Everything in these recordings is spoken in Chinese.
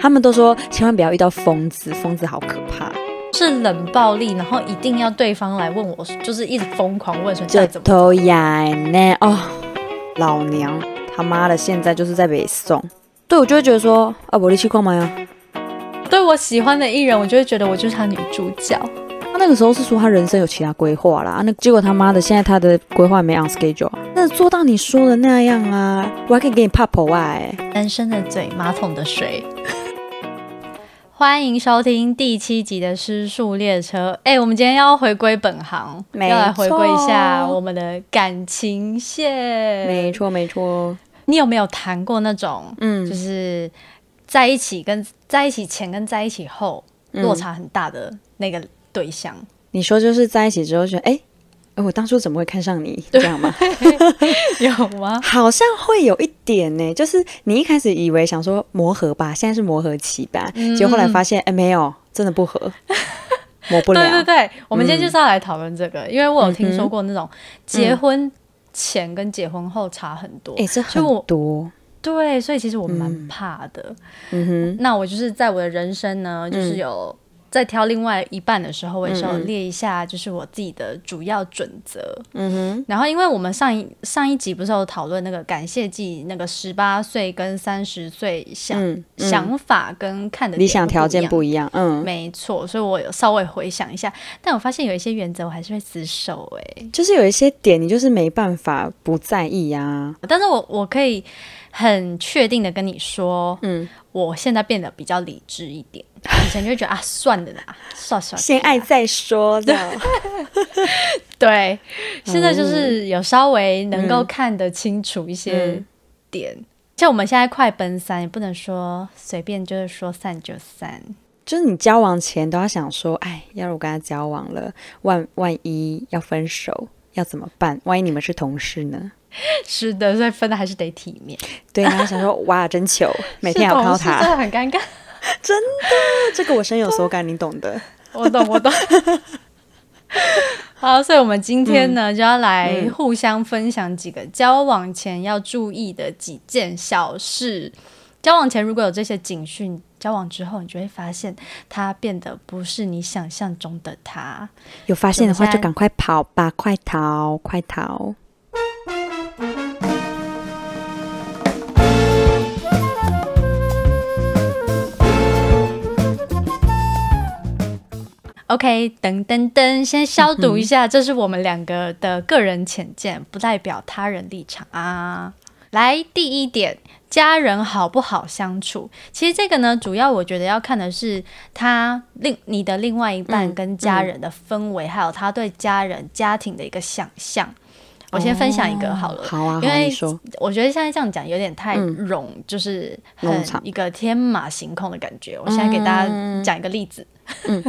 他们都说千万不要遇到疯子，疯子好可怕。是冷暴力，然后一定要对方来问我，就是一直疯狂问说这怎么头呀呢哦，老娘他妈的现在就是在北宋。对，我就会觉得说啊，我力气矿嘛呀。对我喜欢的艺人，我就会觉得我就是他女主角。他那个时候是说他人生有其他规划啦，那结果他妈的现在他的规划没 on schedule，啊那做到你说的那样啊，我还可以给你怕婆哎。男生的嘴，马桶的水。欢迎收听第七集的《失速列车》。哎，我们今天要回归本行，要来回归一下我们的感情线。没错没错，你有没有谈过那种，嗯就是在一起跟在一起前跟在一起后嗯落差很大的那个对象？你说就是在一起之后觉得哎。哎我当初怎么会看上你？这样吗？有吗？好像会有一点呢，就是你一开始以为想说磨合吧，现在是磨合期吧，嗯结果后来发现，哎，没有，真的不合，磨不了。对对对，我们今天就是要来讨论这个，因为我有听说过那种结婚前跟结婚后差很多。哎，这很多。对，所以其实我蛮怕的。嗯哼，那我就是在我的人生呢，就是有在挑另外一半的时候，我也是有列一下，就是我自己的主要准则。嗯哼，然后，因为我们上一上一集不是有讨论那个感谢季，那个十八岁跟三十岁想、嗯嗯想法跟看的理想条件不一样。嗯，没错，所以我有稍微回想一下，但我发现有一些原则我还是会死守哎、就是有一些点你就是没办法不在意啊。但是我我可以很确定的跟你说，嗯，我现在变得比较理智一点，以前就会觉得啊算了啦，算算先爱再说的。对，现在就是有稍微能嗯够看得清楚一些点。像我们现在快奔三，也不能说随便就是说散就散。就是你交往前都要想说，哎，要是我跟他交往了，万万一要分手，要怎么办？万一你们是同事呢？是的，所以分的还是得体面。对，然后想说，哇，真糗，每天要靠他真，的很尴尬。真的这个我深有所感，你懂的。我懂，我懂。好，所以我们今天呢，就要来嗯互相分享几个交往前要注意的几件小事。交往前如果有这些警讯，交往之后你就会发现他变得不是你想象中的他。有发现的话就赶快跑吧，快逃，快逃！OK，等等等，先消毒一下，这是我们两个的个人浅见，不代表他人立场啊。来，第一点，家人好不好相处？其实这个呢，主要我觉得要看的是他另你的另外一半嗯跟家人的氛围，还有他对家人家庭的一个想象。我先分享一个好了，哦好啊，因为，我觉得现在这样讲有点太嗯，就是很一个天马行空的感觉。我现在给大嗯家讲一个例子，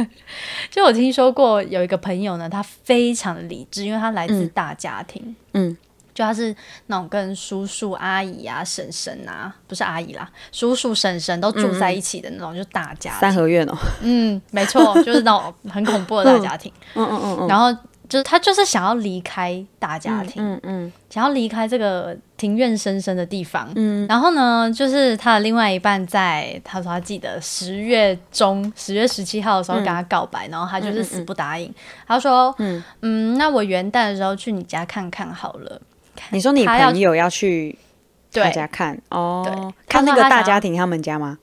就我听说过有一个朋友呢，他非常的理智，因为他来自大家庭，嗯就他是那种跟叔叔阿姨啊、婶婶啊，不是阿姨啦，叔叔婶婶都住在一起的那种，就大家。三合院哦，嗯，没错，就是那种很恐怖的大家庭。嗯嗯嗯嗯，然后就是他就是想要离开大家庭，嗯嗯想要离开这个庭院深深的地方。嗯然后呢，就是他的另外一半在他说他记得十月中十月十七号的时候跟他告白，然后他就是死不答应。他说：“嗯嗯那我元旦的时候去你家看看好了。你说你朋友要去对他家看哦，看那个大家庭他们家吗？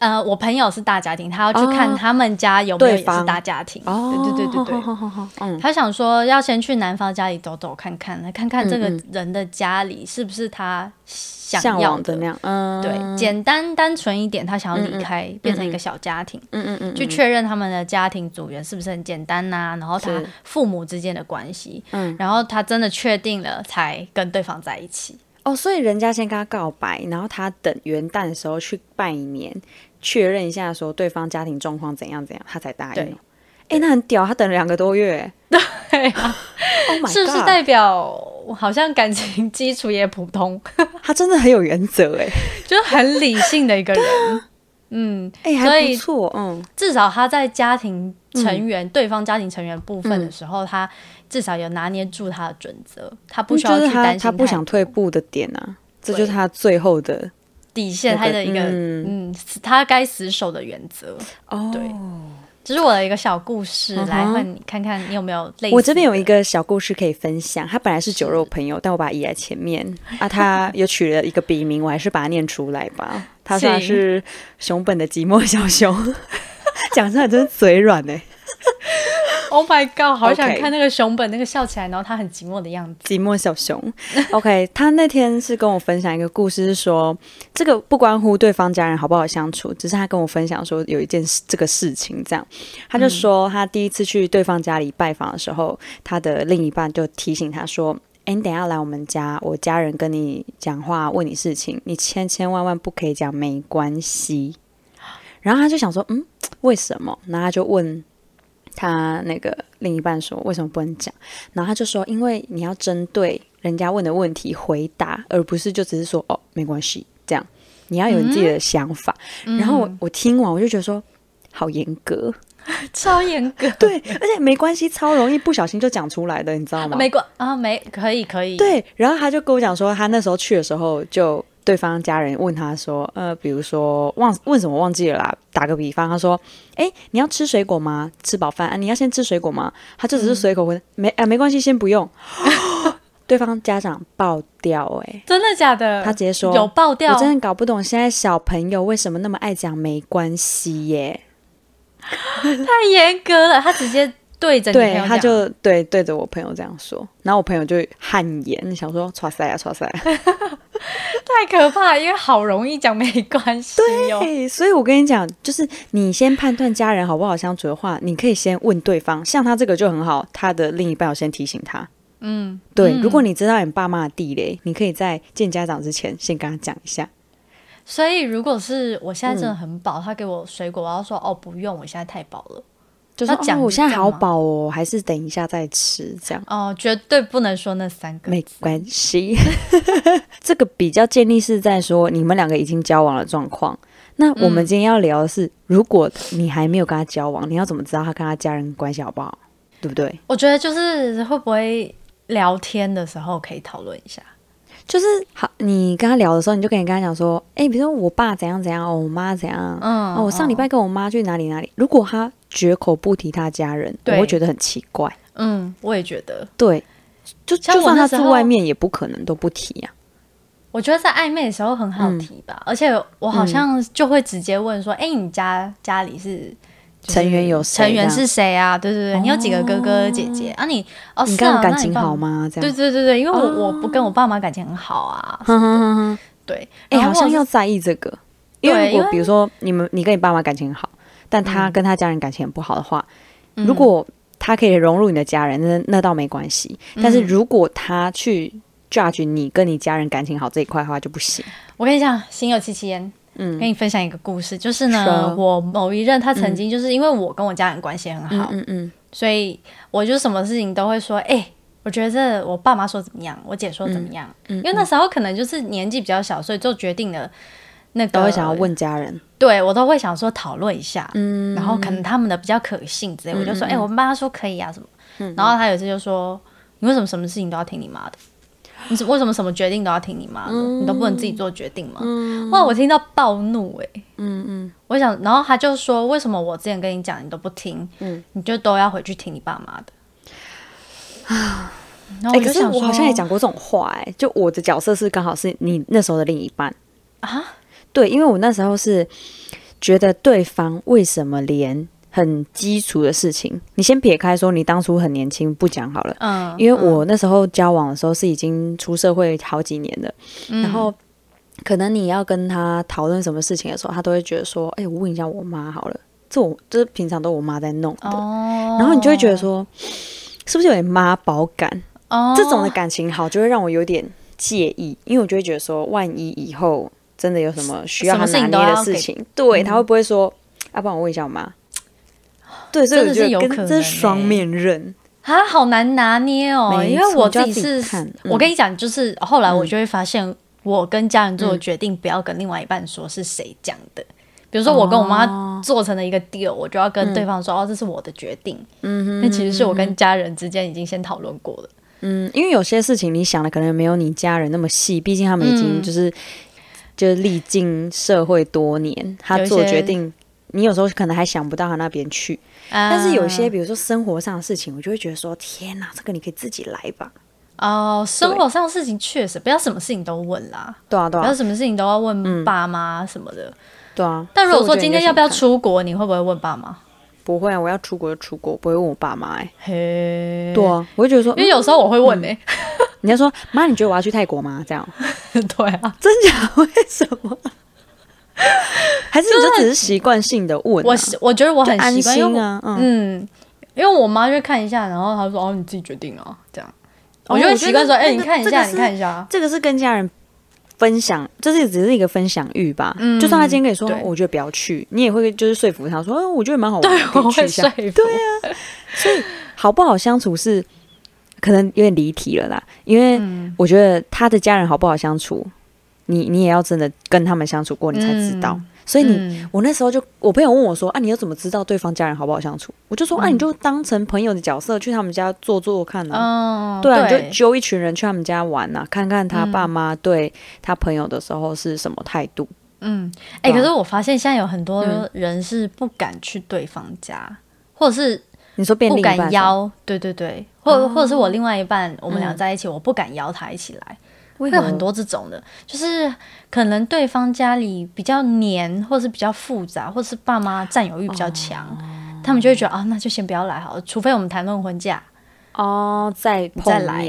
呃，我朋友是大家庭，他要去看哦他们家有没有也是大家庭。哦，对对对对 他想说要先去男方家里走走看看，来看看这个嗯人的家里是不是他想向要的那样，嗯，对，简单单纯一点，他想要离开，变成一个小家庭，嗯嗯嗯，去确认他们的家庭组员是不是很简单呐、然后他父母之间的关系，嗯。然后他真的确定了，才跟对方在一起。哦，所以人家先跟他告白，然后他等元旦的时候去拜年，确认一下说对方家庭状况怎样怎样，他才答应对。哦。哎，那很屌，他等了两个多月。对啊，Oh 是不是代表好像感情基础也普通，他真的很有原则哎，就是很理性的一个人？嗯，哎，还不错，嗯。至少他在家庭成员、对方家庭成员部分嗯。的时候，他至少有拿捏住他的准则，他不需要去担心他不想退步的点啊，这就是他最后的底线，他的一个嗯嗯，他该死守的原则。哦，对这是我的一个小故事，嗯来问你看看你有没有类似。我这边有一，个小故事可以分享。他本来是酒肉朋友，但我把他移在前面啊。他 又取了一个笔名，我还是把它念出来吧。他说他是熊本的寂寞小熊，讲出来真是嘴软哎、Oh my god，好想看那个熊本那个笑起来，然后他很寂寞的样子。寂寞小熊，OK，他那天是跟我分享一个故事，是说这个不关乎对方家人好不好相处，只是他跟我分享说有一件事这个事情，这样，他就说他第一次去对方家里拜访的时候，他的另一半就提醒他说：“哎，你等一下来我们家，我家人跟你讲话问你事情，你千千万万不可以讲没关系。”然后他就想说：“嗯，为什么？”然后他就问他那个另一半说：“为什么不能讲？”然后他就说：“因为你要针对人家问的问题回答，而不是就只是说哦没关系这样。你要有你自己的想法。然后我我听完我就觉得说，好严格，超严格，对，而且没关系，超容易不小心就讲出来的，你知道吗？没关啊，没可以可以。，对，然后他就跟我讲说，他那时候去的时候就。对方家人问他说：“呃，比如说忘问什么忘记了啦。打个比方，他说：‘哎，你要吃水果吗？吃饱饭啊，你要先吃水果吗？’他就只是随口问，没啊，没关系，先不用。对方家长爆掉、哎，真的假的？他直接说有爆掉我，真的搞不懂现在小朋友为什么那么爱讲没关系耶。太严格了。他直接对着对，他就对对着我朋友这样说，然后我朋友就汗颜，想说“唰塞啊，唰塞、啊 ”。太可怕了，因为好容易讲没关系哦。对，所以我跟你讲，就是你先判断家人好不好相处的话，你可以先问对方。像他这个就很好，他的另一半我先提醒他。嗯，对，嗯如果你知道你爸妈的地雷，你可以在见家长之前先跟他讲一下。所以如果是我现在真的很饱，嗯他给我水果，我要说哦不用，我现在太饱了。就是讲哦，我现在好饱哦，还是等一下再吃这样。哦，绝对不能说那三个没。关系，这个比较建立是在说你们两个已经交往的状况。那我们嗯今天要聊的是，如果你还没有跟他交往，你要怎么知道他跟他家人关系好不好？对不对？我觉得就是会不会聊天的时候可以讨论一下。就是好，你跟他聊的时候，你就可以跟他讲说，哎、比如说我爸怎样怎样，哦，我妈怎样，嗯哦，我上礼拜跟我妈去哪里哪里。如果他绝口不提他家人，我对会觉得很奇怪。嗯，我也觉得。对，就就算他住外面，也不可能都不提啊呀、我觉得在暧昧的时候很好提吧，而且我好像就会直接问说：“哎、你家家里是、成员有成员是谁啊？对对对，你有几个哥哥姐姐啊你？哦，你跟我感情好吗？这样，对对对对，因为我、我不跟我爸妈感情很好啊。对，哎、好像要在意这个，因为对因为如果比如说你们你跟你爸妈感情很好，但他嗯。跟他家人感情很不好的话，嗯。如果他可以融入你的家人，那那倒没关系。嗯。但是如果他去 judge 你跟你家人感情好这一块的话，就不行。我跟你讲，心有戚戚焉。嗯。跟你分享一个故事，就是呢，说。我某一任他曾经就是因为我跟我家人关系很好，嗯嗯所以我就什么事情都会说，哎、我觉得我爸妈说怎么样，我姐说怎么样，嗯，因为那时候可能就是年纪比较小，所以就决定了那个都会想要，问家人，对我都会想说讨论一下，嗯，然后可能他们的比较可信之类，我就说，哎嗯。哎、我妈说可以啊什么，然后他有一次就说，你为什么什么事情都要听你妈的？你是为什么什么决定都要听你妈的？你都不能自己做决定吗？哇，我听到暴怒哎、嗯嗯。我想，然后他就说，为什么我之前跟你讲你都不听，嗯。你就都要回去听你爸妈的？然后哎、可是我好像也讲过这种话、哎，就我的角色是刚好是你那时候的另一半。啊，对，因为我那时候是觉得对方为什么连很基础的事情，你先撇开说你当初很年轻不讲好了，嗯，因为我那时候交往的时候是已经出社会好几年了，嗯然后可能你要跟他讨论什么事情的时候，他都会觉得说，哎、我问一下我妈好了，这我这平常都我妈在弄的，哦，然后你就会觉得说，是不是有点妈宝感？哦，这种的感情好，就会让我有点介意，因为我就会觉得说，万一以后真的有什么需要他拿捏的事情，对、嗯。他会不会说，要、不然我问一下我妈？对，所以真的是我觉得跟有可能这是双欸面刃，啊，好难拿捏哦，因为我自己是，自己嗯。我跟你讲，就是后来我就会发现，我跟家人做的嗯。决定，不要跟另外一半说是谁讲的。比如说，我跟我妈哦。做成了一个 deal，我就要跟对方说：“哦，这是我的决定。”嗯哼那其实是我跟家人之间已经先讨论过了。嗯，因为有些事情你想的可能没有你家人那么细，毕竟他们已经嗯。就是、就是历经社会多年，他做决定，你有时候可能还想不到他那边去。但是有些啊比如说生活上的事情，我就会觉得说，天哪，这个你可以自己来吧。哦，生活上的事情确实不要什么事情都问啦，对啊，对啊，不要什么事情都要问爸妈什么的。对啊。但如果说今天要不要？出国，你会不会问爸妈？不会啊，我要出国就出国，不会问我爸妈哎、嘿，对啊，我就觉得说，因为有时候我会问呢、你要说妈，你觉得我要去泰国吗？这样 对啊，真假？为什么？还是你就只是习惯性的问、啊？我我觉得我很安习惯，啊，嗯。嗯，因为我妈就看一下，然后她说：“哦，你自己决定啊。”这样，哦我就很习惯说：“哎、你看一下，你看一下。这个是跟家人分享，这是只是一个分享欲吧。嗯就算他今天跟你说，我觉得不要去，你也会就是说服他说，嗯，我觉得蛮好玩对我会以去一下说。服。对啊，好不好相处是可能有点离题了啦，因为嗯。我觉得他的家人好不好相处，你你也要真的跟他们相处过，你才知道。所以你，嗯。我那时候就我朋友问我说，啊，你又怎么知道对方家人好不好相处？我就说，啊，你就当成朋友的角色去他们家坐坐看啊。嗯，对啊，你就揪一群人去他们家玩呐、看看他爸妈对他朋友的时候是什么态度。嗯，哎、可是我发现现在有很多嗯。人是不敢去对方家，或者是你说变不敢邀，对对对，或者、或者是我另外一半，我们俩嗯。在一起，我不敢邀他一起来。会会有很多这种的，就是可能对方家里比较黏，或者是比较复杂，或是爸妈占有欲比较强，哦。他们就会觉得啊，那就先不要来好了，除非我们谈论婚嫁。哦，再再来，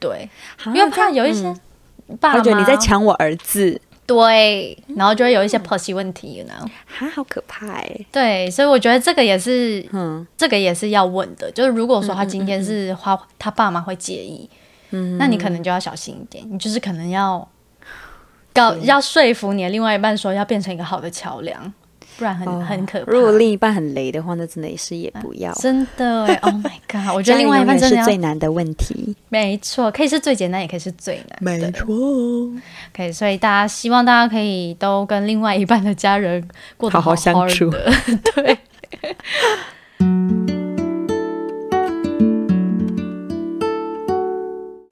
对，因因为怕有一些爸妈他觉得你在抢我儿子，对，然后就会有一些婆媳问题，you know？哈，好可怕哎。对，所以我觉得这个也是，嗯这个也是要问的。就是如果说他今天是花，他爸妈会介意，嗯，那你可能就要小心一点，你就是可能要搞要说服你的另外一半说要变成一个好的桥梁，不然很、哦很可怕。如果另一半很雷的话，那真的也是也不要。真的哎，Oh my god！我觉得另外一半真的要最难的问题。没错，可以是最简单，也可以是最难没。错，OK，，所以大家希望大家可以都跟另外一半的家人过得好好好相处。对。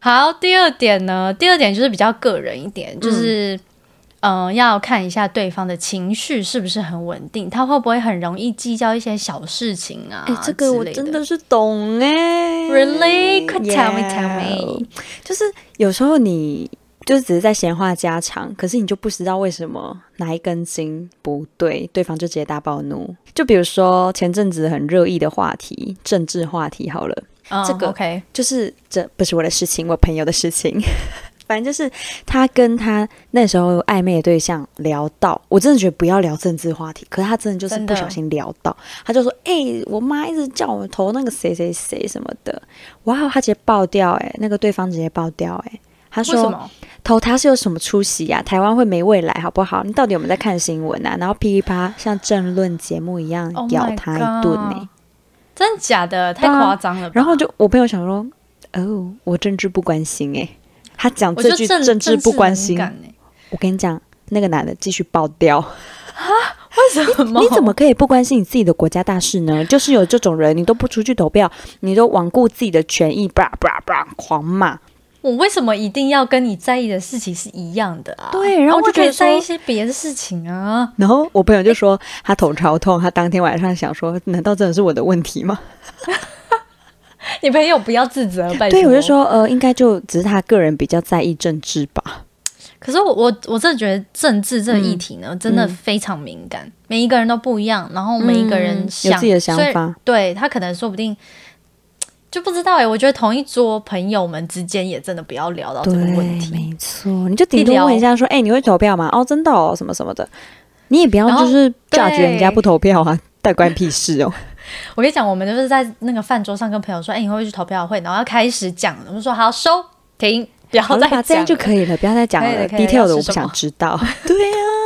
好，第二点呢，第二点就是比较个人一点，就是嗯、呃要看一下对方的情绪是不是很稳定，他会不会很容易计较一些小事情啊？哎，这个我真的是懂哎。Really? Could tell me, tell me. 就是有时候你就是只是在闲话家常，可是你就不知道为什么哪一根筋不对，对方就直接大暴怒。就比如说前阵子很热议的话题，政治话题好了，嗯这个 OK，就是这不是我的事情，我朋友的事情。反正就是他跟他那时候暧昧的对象聊到，我真的觉得不要聊政治话题，可是他真的就是不小心聊到，他就说：“哎、我妈一直叫我投那个谁谁谁什么的。”哇，他直接爆掉、哎，那个对方直接爆掉、哎，他说？投他是有什么出息呀、台湾会没未来好不好？你到底有没有在看新闻啊？然后噼里啪啦像政论节目一样 Oh 咬他一顿呢、真的假的？太夸张了吧。然后就我朋友想说，哦，我政治不关心哎、他讲这句政治不关心，我跟你讲，那个男的继续爆掉，感欸为什么？你怎么可以不关心你自己的国家大事呢？就是有这种人，你都不出去投票，你都罔顾自己的权益，叭叭叭狂骂。我为什么一定要跟你在意的事情是一样的啊？对然后我就觉得我可以在意一些别的事情啊。然后我朋友就说他头超痛，他当天晚上想说，难道真的是我的问题吗？你朋友不要自责。对，我就，说，呃，应该就只是他个人比较在意政治吧。可是我我我真的觉得政治这个议题呢，嗯真的非常敏感，每一个人都不一样，然后每一个人有自己的想法，对他可能说不定。就不知道哎、我觉得同一桌朋友们之间也真的不要聊到这个问，题。没错，你就顶多问一下说，哎、你会投票吗？哦，真的哦，什么什么的，你也不要就是 judge 人家不投票啊，带关屁事哦。我跟你讲，我们就是在那个饭桌上跟朋友说，哎、你会不会去投票会？然后要开始讲，我们说好收停，不要再讲这样就可以了，不要再讲了可以了可以了，detail 的我不想知道。对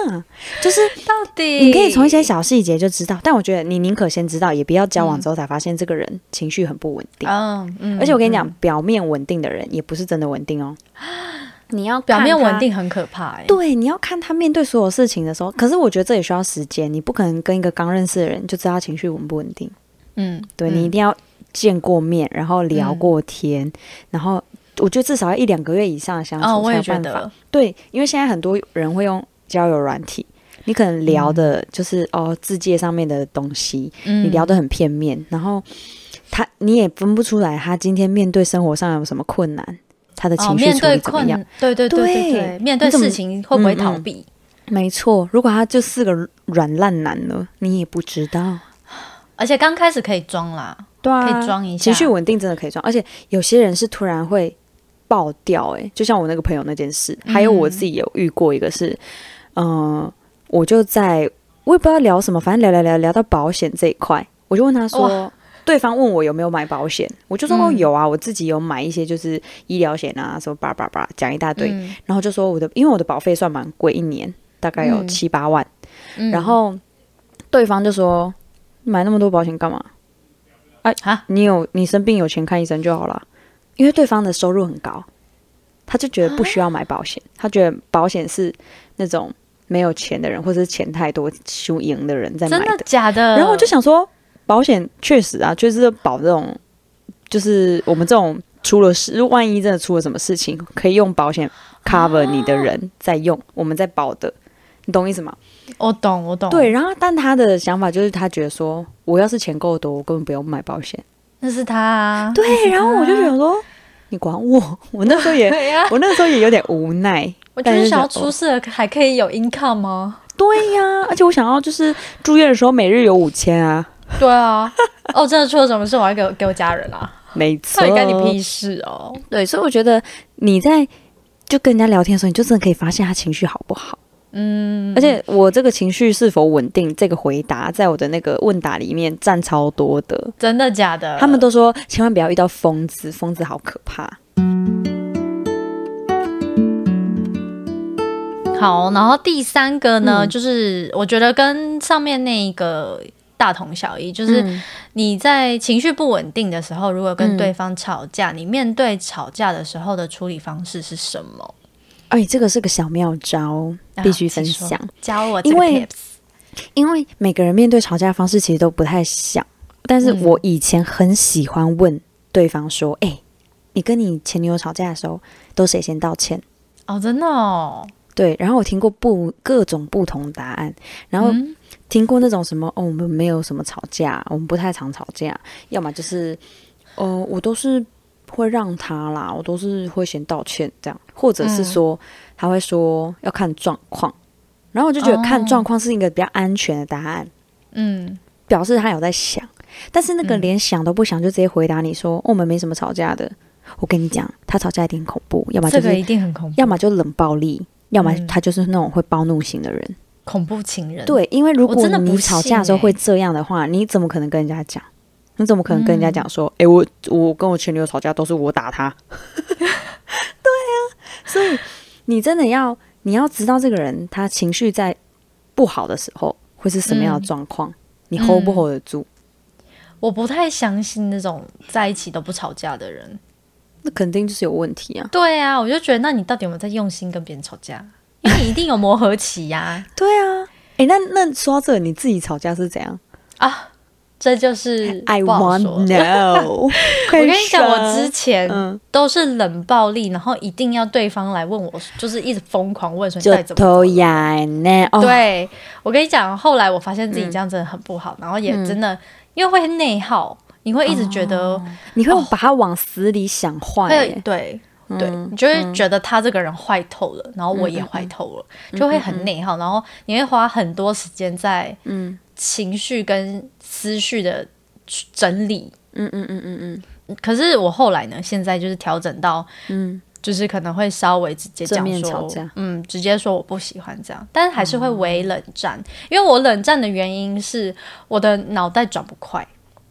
啊，就是到底你可以从一些小细节就知道，但我觉得你宁可先知道，也不要交往之后才发现这个人情绪很不稳定。嗯嗯，而且我跟你讲，嗯表面稳定的人也不是真的稳定哦。你要表面稳定很可怕哎、对，你要看他面对所有事情的时候，可是我觉得这也需要时间，你不可能跟一个刚认识的人就知道他情绪稳不稳定。嗯，对、嗯。你一定要见过面，然后聊过天，然后我觉得至少要一两个月以上的相处才有办法。得，对，因为现在很多人会用交友软体，你可能聊的就是、哦字界上面的东西，嗯。你聊得很片面，然后他你也分不出来他今天面对生活上有什么困难，他的哦，情绪处理怎么样？，对对对对对对，面对事情会不会嗯嗯逃避？没错，如果他就是个软烂男呢，你也不知道。而且刚开始可以装啦，对啊，可以装一下情绪稳定真的可以装，而且有些人是突然会爆掉、欸，就像我那个朋友那件事，还有我自己有遇过一个是，嗯、我就在我也不知道聊什么，反正聊聊聊聊到保险这一块，我就问他说。对方问我有没有买保险，我就说有啊，我自己有买一些就是医疗险啊，什么叭叭叭讲一大堆，嗯。然后就说我的因为我的保费算蛮贵，一年大概有嗯。七八万，嗯。然后对方就说买那么多保险干嘛？哎啊，你有你生病有钱看医生就好了，因为对方的收入很高，他就觉得不需要买保险，他觉得保险是那种没有钱的人或者是钱太多输赢的人在买真的假的？然后我就想说，保险确实啊，就是保这种，就是我们这种出了事，万一真的出了什么事情，可以用保险 cover 你的人在用，我们在保的，你懂意思吗？我懂，我懂，对，，然后但他的想法就是，他觉得说，我要是钱够多，我根本不用买保险。那是他啊，对，然后我就觉得说，你管我，我那时候也，我那时候也有点无奈。我就是想要出事了还可以有 income 吗？对呀、而且我想要就是住院的时候每日有五千啊，对啊，哦，真的出了什么事，我要给我给我家人啊，没错，到底干你屁事哦？对，所以我觉得你在就跟人家聊天的时候，你就真的可以发现他情绪好不好。嗯，而且我这个情绪是否稳定，这个回答在我的那个问答里面占超多的。真的假的？他们都说千万不要遇到疯子，疯子好可怕。好，然后第三个呢，嗯就是我觉得跟上面那一个大同小异，就是嗯你在情绪不稳定的时候，如果跟嗯对方吵架，你面对吵架的时候的处理方式是什么？哎，这个是个小妙招，必须分享。教我这个因为。因为每个人面对吵架的方式其实都不太像，但是嗯我以前很喜欢问对方说：“哎、你跟你前女友吵架的时候，都谁先道歉？”哦，真的哦，对，然后我听过不各种不同答案，然后嗯听过那种什么哦，我们没有什么吵架，我们不太常吵架，要么就是哦，我都是会让他啦，我都是会先道歉这样，或者是说、他会说要看状况，然后我就觉得看哦状况是一个比较安全的答案，嗯，表示他有在想，但是那个嗯。连想都不想就直接回答你说、哦我们没什么吵架的，我跟你讲，他吵架一定很恐怖，要么就是、这个一定很恐怖，要么就冷暴力。要么嗯。他就是那种会暴怒型的人，恐怖情人。，对，因为如果真的不你吵架的时候会这样的话，你怎么可能跟人家讲？你怎么可能跟人家嗯讲说，诶，我我跟我前女友吵架都是我打他？对啊，所以你真的要你要知道这个人他情绪在不好的时候会是什么样的嗯状况，你 hold 不嗯 hold 得住？我不太相信那种在一起都不吵架的人。那肯定就是有问题啊！对啊，我就觉得，那你到底有没有在用心跟别人吵架？因为你一定有磨合期呀、对啊，哎，那那说到这，你自己吵架是怎样？啊！这就是？I want know 我 我跟你讲，我之前嗯，都是冷暴力，然后一定要对方来问我，就是一直疯狂问说你就到底怎么偷呀那？哦，对，我跟你讲，后来我发现自己这样真的很不好，然后也嗯真的因为会内耗，你会一直觉得你会把它往死里想坏、欸，对。对嗯你就会觉得他这个人坏透了，然后我也坏透了，就会很内耗，然后你会花很多时间在嗯。情绪跟思绪的整理。嗯嗯嗯嗯嗯。可是我后来呢，现在就是调整到，嗯，就是可能会稍微直接讲说，嗯，直接说我不喜欢这样，但是还是会微冷战，因为我冷战的原因是我的脑袋转不快，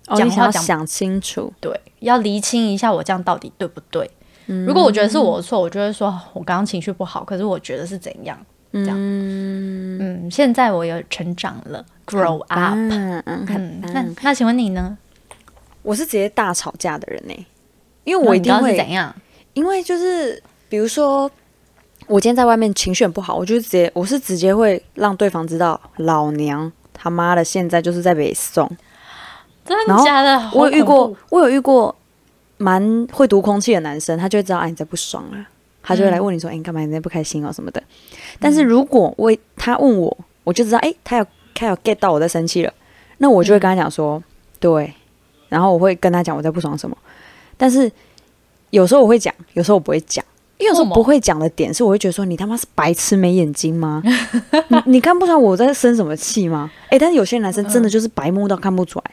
哦，讲话讲你想要想清楚，对，要厘清一下我这样到底对不对。嗯如果我觉得是我的错，我就会说我刚刚情绪不好，可是我觉得是怎样。这样嗯，嗯，现在我有成长了，grow up。嗯嗯，很嗯，那。那请问你呢？我是直接大吵架的人呢、因为我一定那你刚刚是怎，样？因为就是比如说。我今天在外面情绪很不好，我就直接我是直接会让对方知道，老娘他妈的现在就是在北宋。真的假的？我有遇过，我有遇过蛮会读空气的男生，他就会知道，哎，你在不爽啊。他就会来问你说：“哎、你干嘛？你在不开心哦什么的。”但是如果为他问我，我就知道，哎、他有他有 get 到我在生气了，那我就会跟他讲说：“对。”然后我会跟他讲我在不爽什么。但是有时候我会讲，有时候我不会讲。因为有时候不会讲的点是，我会觉得说你他妈是白痴没眼睛吗？你你看不出来我在生什么气吗？哎、但是有些男生真的就是白目到看不出来。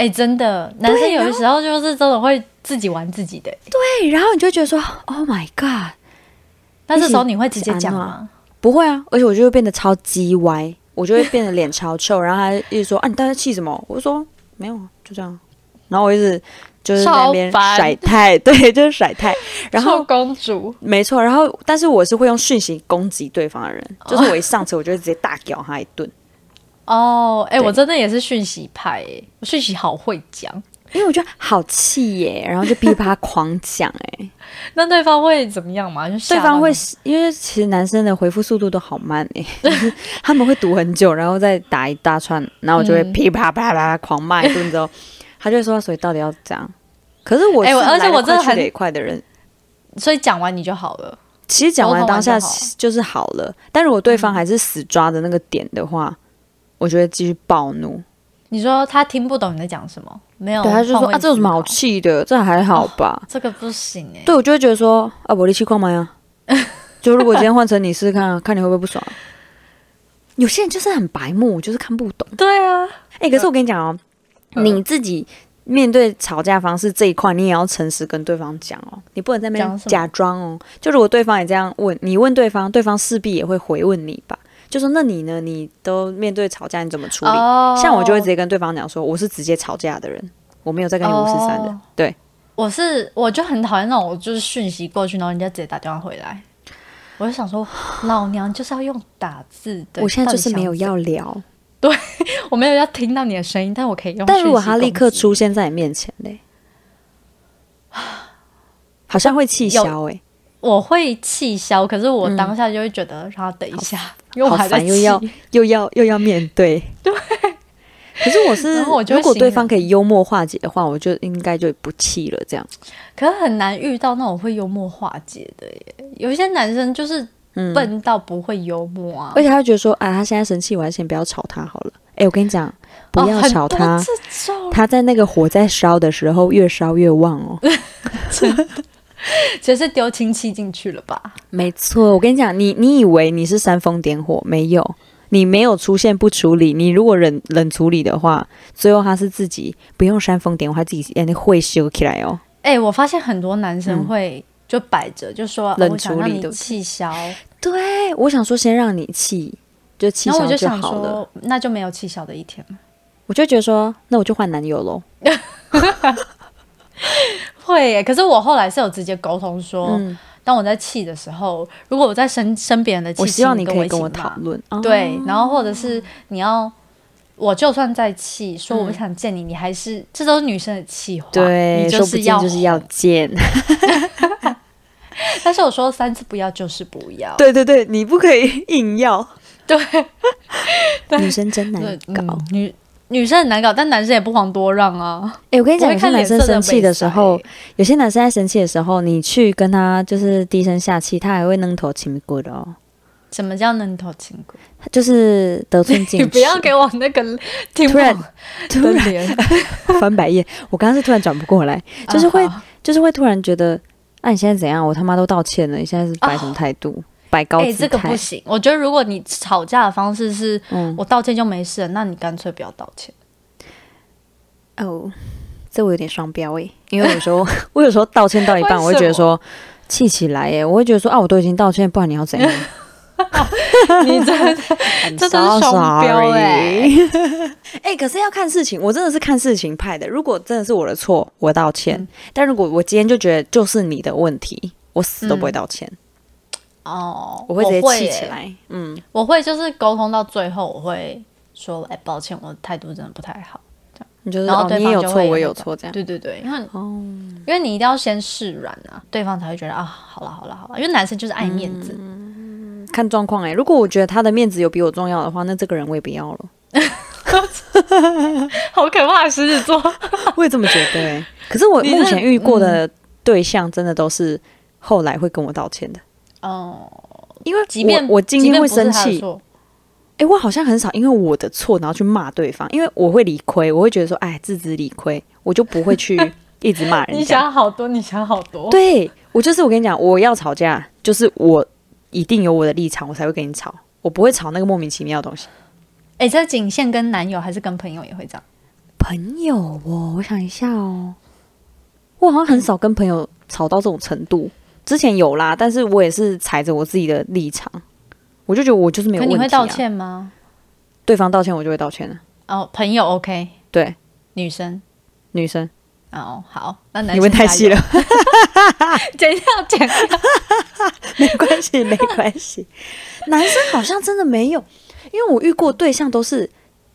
哎、真的，男生有的时候就是真的会自己玩自己的、对，然后你就觉得说，Oh my god，那这时候你会直接讲吗？不会啊，而且我就会变得超鸡歪，我就会变得脸超臭，然后他一直说啊，你到底在气什么？我就说没有啊，就这样。然后我一直就是在那边甩态，对，就是甩态。然臭后公主，没错，然后但是我是会用讯息攻击对方的人，就是我一上车我就会直接大屌他一顿，哦，哎、对我真的也是讯息派、哎，我讯息好会讲。因为我觉得好气耶，然后就噼啪狂讲哎，那对方会怎么样嘛？就吓对方会因为其实男生的回复速度都好慢哎，就 是他们会读很久，然后再打一大串，然后我就会嗯噼啪啪啪狂骂一顿之后，他就会说，所以到底要怎样？可是我哎我而且我真的很快去得快的人，所以讲完你就好了。其实讲完当下就是好了，但如果对方还是死抓着那个点的话，我就会继续暴怒。你说他听不懂你在讲什么，没有对，他就说啊，这有什么好？气的？这还好吧？这个不行哎、对，我就会觉得说啊，我力气矿吗呀？就如果今天换成你试试看啊，看你会不会不爽。有些人就是很白目，就是看不懂。对啊，哎、可是我跟你讲哦，嗯你自己面对吵架方式这一块，你也要诚实跟对方讲哦，你不能在那讲什么边假装哦。就如果对方也这样问，你问对方，对方势必也会回问你吧。就说那你呢？你都面对吵架，你怎么处理？哦像我就会直接跟对方讲说，我是直接吵架的人，我没有在跟你五十三的。哦对，我是我就很讨厌那种，我就是讯息过去，然后人家直接打电话回来，我就想说，老娘就是要用打字的。我现在就是没有要聊，对，我没有要听到你的声音，但我可以用。但如果他立刻出，现在你面前嘞，好像会气消哎、我会气消，可是我嗯当下就会觉得，让他等一下，因为我好还在烦，又要 又要又要面对。对。可是我是，我如果对方可以幽默化解的话，我就应该就不气了。这样，可是很难遇到那种会幽默化解的耶。有一些男生就是嗯，笨到不会幽默啊，而且他会觉得说，啊，他现在生气，我还先不要吵他好了。哎、我跟你讲，不要吵他，他在那个火在烧的时候，越烧越旺哦。只是丢氢气进去了吧？没错，我跟你讲，你你以为你是煽风点火，没有，你没有出现不处理，你如果冷冷处理的话，最后他是自己不用煽风点火，他自己哎会修起来哦。哎、我发现很多男生嗯会就摆着，就说、哦冷我想让你处理对不对气消，对，我想说先让你气，就气消就想好了。说，那就没有气消的一天吗？我就觉得说，那我就换男友喽。会耶，可是我后来是有直接沟通说，嗯，当我在气的时候，如果我在生生别人的气，我希望你你可以跟我讨论。哦对，然后或者是你要，我就算在气，说我不嗯想见你，你还是这都是女生的气话，对，你就是要就是要，见。但是我说三次不要就是不要，对对对，你不可以硬要。对 女生真难，搞。嗯女女生很难搞，但男生也不遑多让啊。哎、我跟你讲，有些男生生气的的时候有些男生在生气的时候，你去跟他就是低声下气，他还会扔头轻骨的哦，什么叫能头轻骨？就是得寸进尺。你不要给我那个突然突然 翻白眼，我刚刚是突然转不过来，就是会、啊就是会突然觉得，啊，你现在怎样？我他妈都道歉了，你现在是摆什么态度？摆高哎、姿态？这个不行。我觉得如果你吵架的方式是嗯，我道歉就没事了，那你干脆不要道歉。哦，这我有点双标诶，因为有时候 我有时候道歉到一半，我会觉得说气起来耶，我会觉得说啊，我都已经道歉，不然你要怎样？你真的 是双标欸哎、可是要看事情，我真的是看事情派的。如果真的是我的错，我道歉；嗯但如果我今天就觉得就是你的问题，我死都不会道歉，哦，我会直接气起。来。嗯，我会就是沟通到最后，我会说，哎、抱歉，我的态度真的不太好。你就是然后哦，你也有错，对方就会我也有错，这样。对对对，因为哦，因为你一定要先示软啊，对方才会觉得啊，好了好了好了，因为男生就是爱面子。看状况哎。如果我觉得他的面子有比我重要的话，那这个人我也不要了。好可怕，狮子座。我也这么觉得哎。可是我目前遇过的对象，真的都是后来会跟我道歉的，哦，因为即便我我今天会生气，哎、我好像很少因为我的错然后去骂对方，因为我会理亏，我会觉得说，哎，自知理亏，我就不会去 一直骂人你家。想好多，你想好多。对我就是我跟你讲，我要吵架，就是我一定有我的立场，我才会跟你吵，我不会吵那个莫名其妙的东西。哎、这仅限跟男友还是跟朋友也会这样？朋友哦，我想一下哦，我好像很少跟朋友吵到这种程度。之前有啦，但是我也是踩着我自己的立场，我就觉得我就是没有问题、啊。可你会道？歉吗？对方道歉，我就会道歉了。哦，朋友 OK，对，女生女生，哦好，那男你问太细了，，剪掉剪掉。没关系，没关系。男生好像真的没有，因为我遇过对象都是。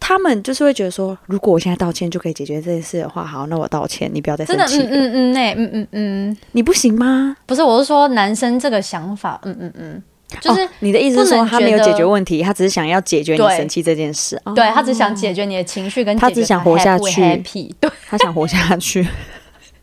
他们就是会觉得说，如果我现在道歉就可以解决这件事的话，好，那我道歉，你不要再，生气了。嗯嗯嗯，那、嗯嗯嗯，你不行吗？不是，我是说男生这个想法，嗯嗯嗯，就是、哦你的意思是说他没有解决问题，他只是想要解决你生气这件事。哦对他只想解决你的情绪跟他只想活下去 happy，对，他想活下去。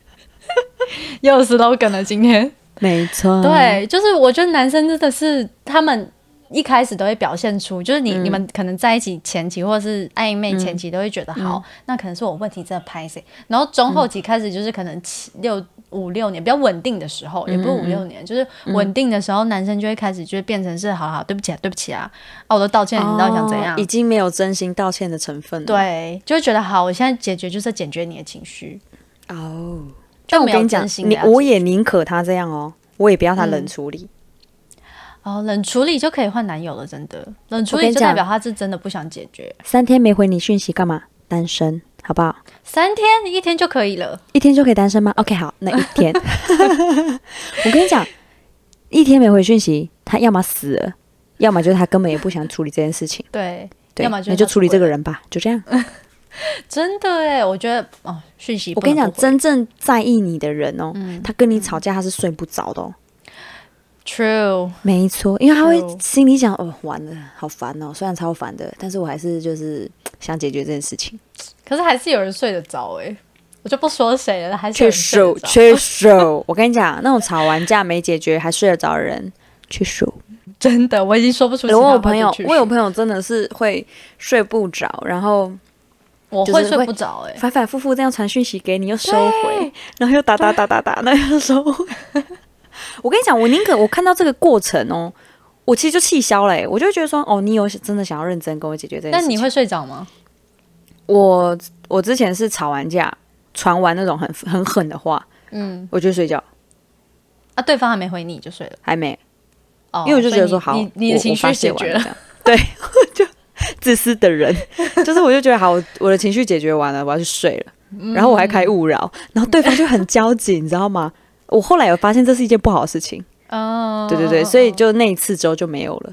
又有 slogan 了今天。没错，对，就是我觉得男生真的是他们一开始都会表现出，就是你、你们可能在一起前期或者是暧昧前期都会觉得、好，那可能是我问题真的拍谁，然后中后期开始就是可能七六五六年比较稳定的时候，也不是五六年，就是稳定的时候，男生就会开始就会变成是好好对不起啊，对不起啊，啊我都道歉了，你到底想怎样？哦已经没有真心道歉的成分了。对，就会觉得好，我现在解决就是解决你的情绪，哦，但我跟你讲你我也宁可他这样哦，我也不要他冷处理。哦，冷处理就可以换男友了，真的，冷处理就代表他是真的不想解决，三天没回你讯息干嘛？单身，好不好？三天一天就可以了。一天就可以单身吗？OK，好，那一天。我跟你讲，一天没回讯息，他要么死了，要么就是他根本也不想处理这件事情。对，对，要么就是那就处理这个人吧，就这样。真的哎，我觉得哦，讯息我跟你讲，真正在意你的人哦，嗯他跟你吵架他是睡不着的哦。true，没错，因为他会心里想，哦，完了，好烦哦，虽然超烦的，但是我还是就是 想解决这件事情。可是还是有人睡得着哎，我就不说谁了，还是有去数，人睡得着。去数。我跟你讲，那种吵完架没解决还睡得着的人，去数。真的，我已经说不出我有朋友我有朋友真的是会睡不着，然后我会睡不着哎，反反复复这样传讯息给你，又收回，然后又打打打打打，那又收回。我跟你讲，我宁可我看到这个过程哦，我其实就气消了、欸，我就觉得说，哦，你有真的想要认真跟我解决这件事情。但你会睡着吗？我我之前是吵完架，传完那种很很狠的话，嗯，我就睡觉，啊，对方还没回你就睡了，还没，哦，因为我就觉得说，好，你你的情绪解决了，对，我就自私的人，就是我就觉得好，我我的情绪解决完了，我要去睡了，嗯。然后我还开勿扰，然后对方就很焦急，你知道吗？我后来有发现这是一件不好的事情，哦，对对对，所以就那一次之后就没有了。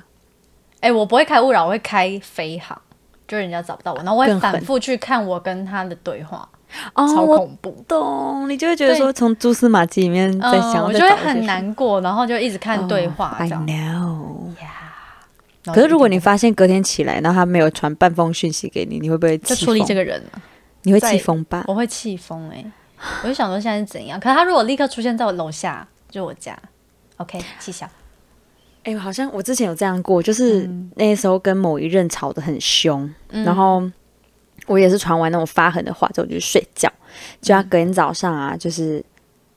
哎、我不会开勿扰，我会开飞航，就人家找不到我，然后我会反复去看我跟他的对话，哦，超恐怖。懂，你就会觉得对说从蛛丝马迹里面在嗯，想要我就会很难过，然后就一直看对话这 I。know。然后可是如果你发现隔天起来，然后他没有传半封讯息给你，你会不会气就处理疯这个人了，你会在气疯吧？我会气疯哎！我就想说现在是怎样？可是他如果立刻出现在我楼下，就我家，OK，气消。哎、好像我之前有这样过，就是嗯那时候跟某一任吵得很凶，然后我也是传完那种发狠的话之后我就睡觉，就他隔天早上啊，就是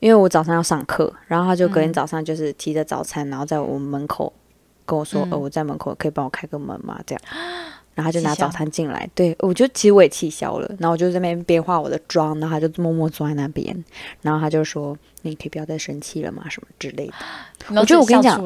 因为我早上要上课，然后他就隔天早上就是提着早餐，然后在我们门口跟我说：“嗯呃，我在门口，可以帮我开个门吗？”这样。然后他就拿早餐进来，对我就其实我也气消了，然后我就在那边边化我的妆，然后他就默默坐在那边，然后他就说：“你可以不要再生气了嘛，什么之类的。”我觉得我跟你讲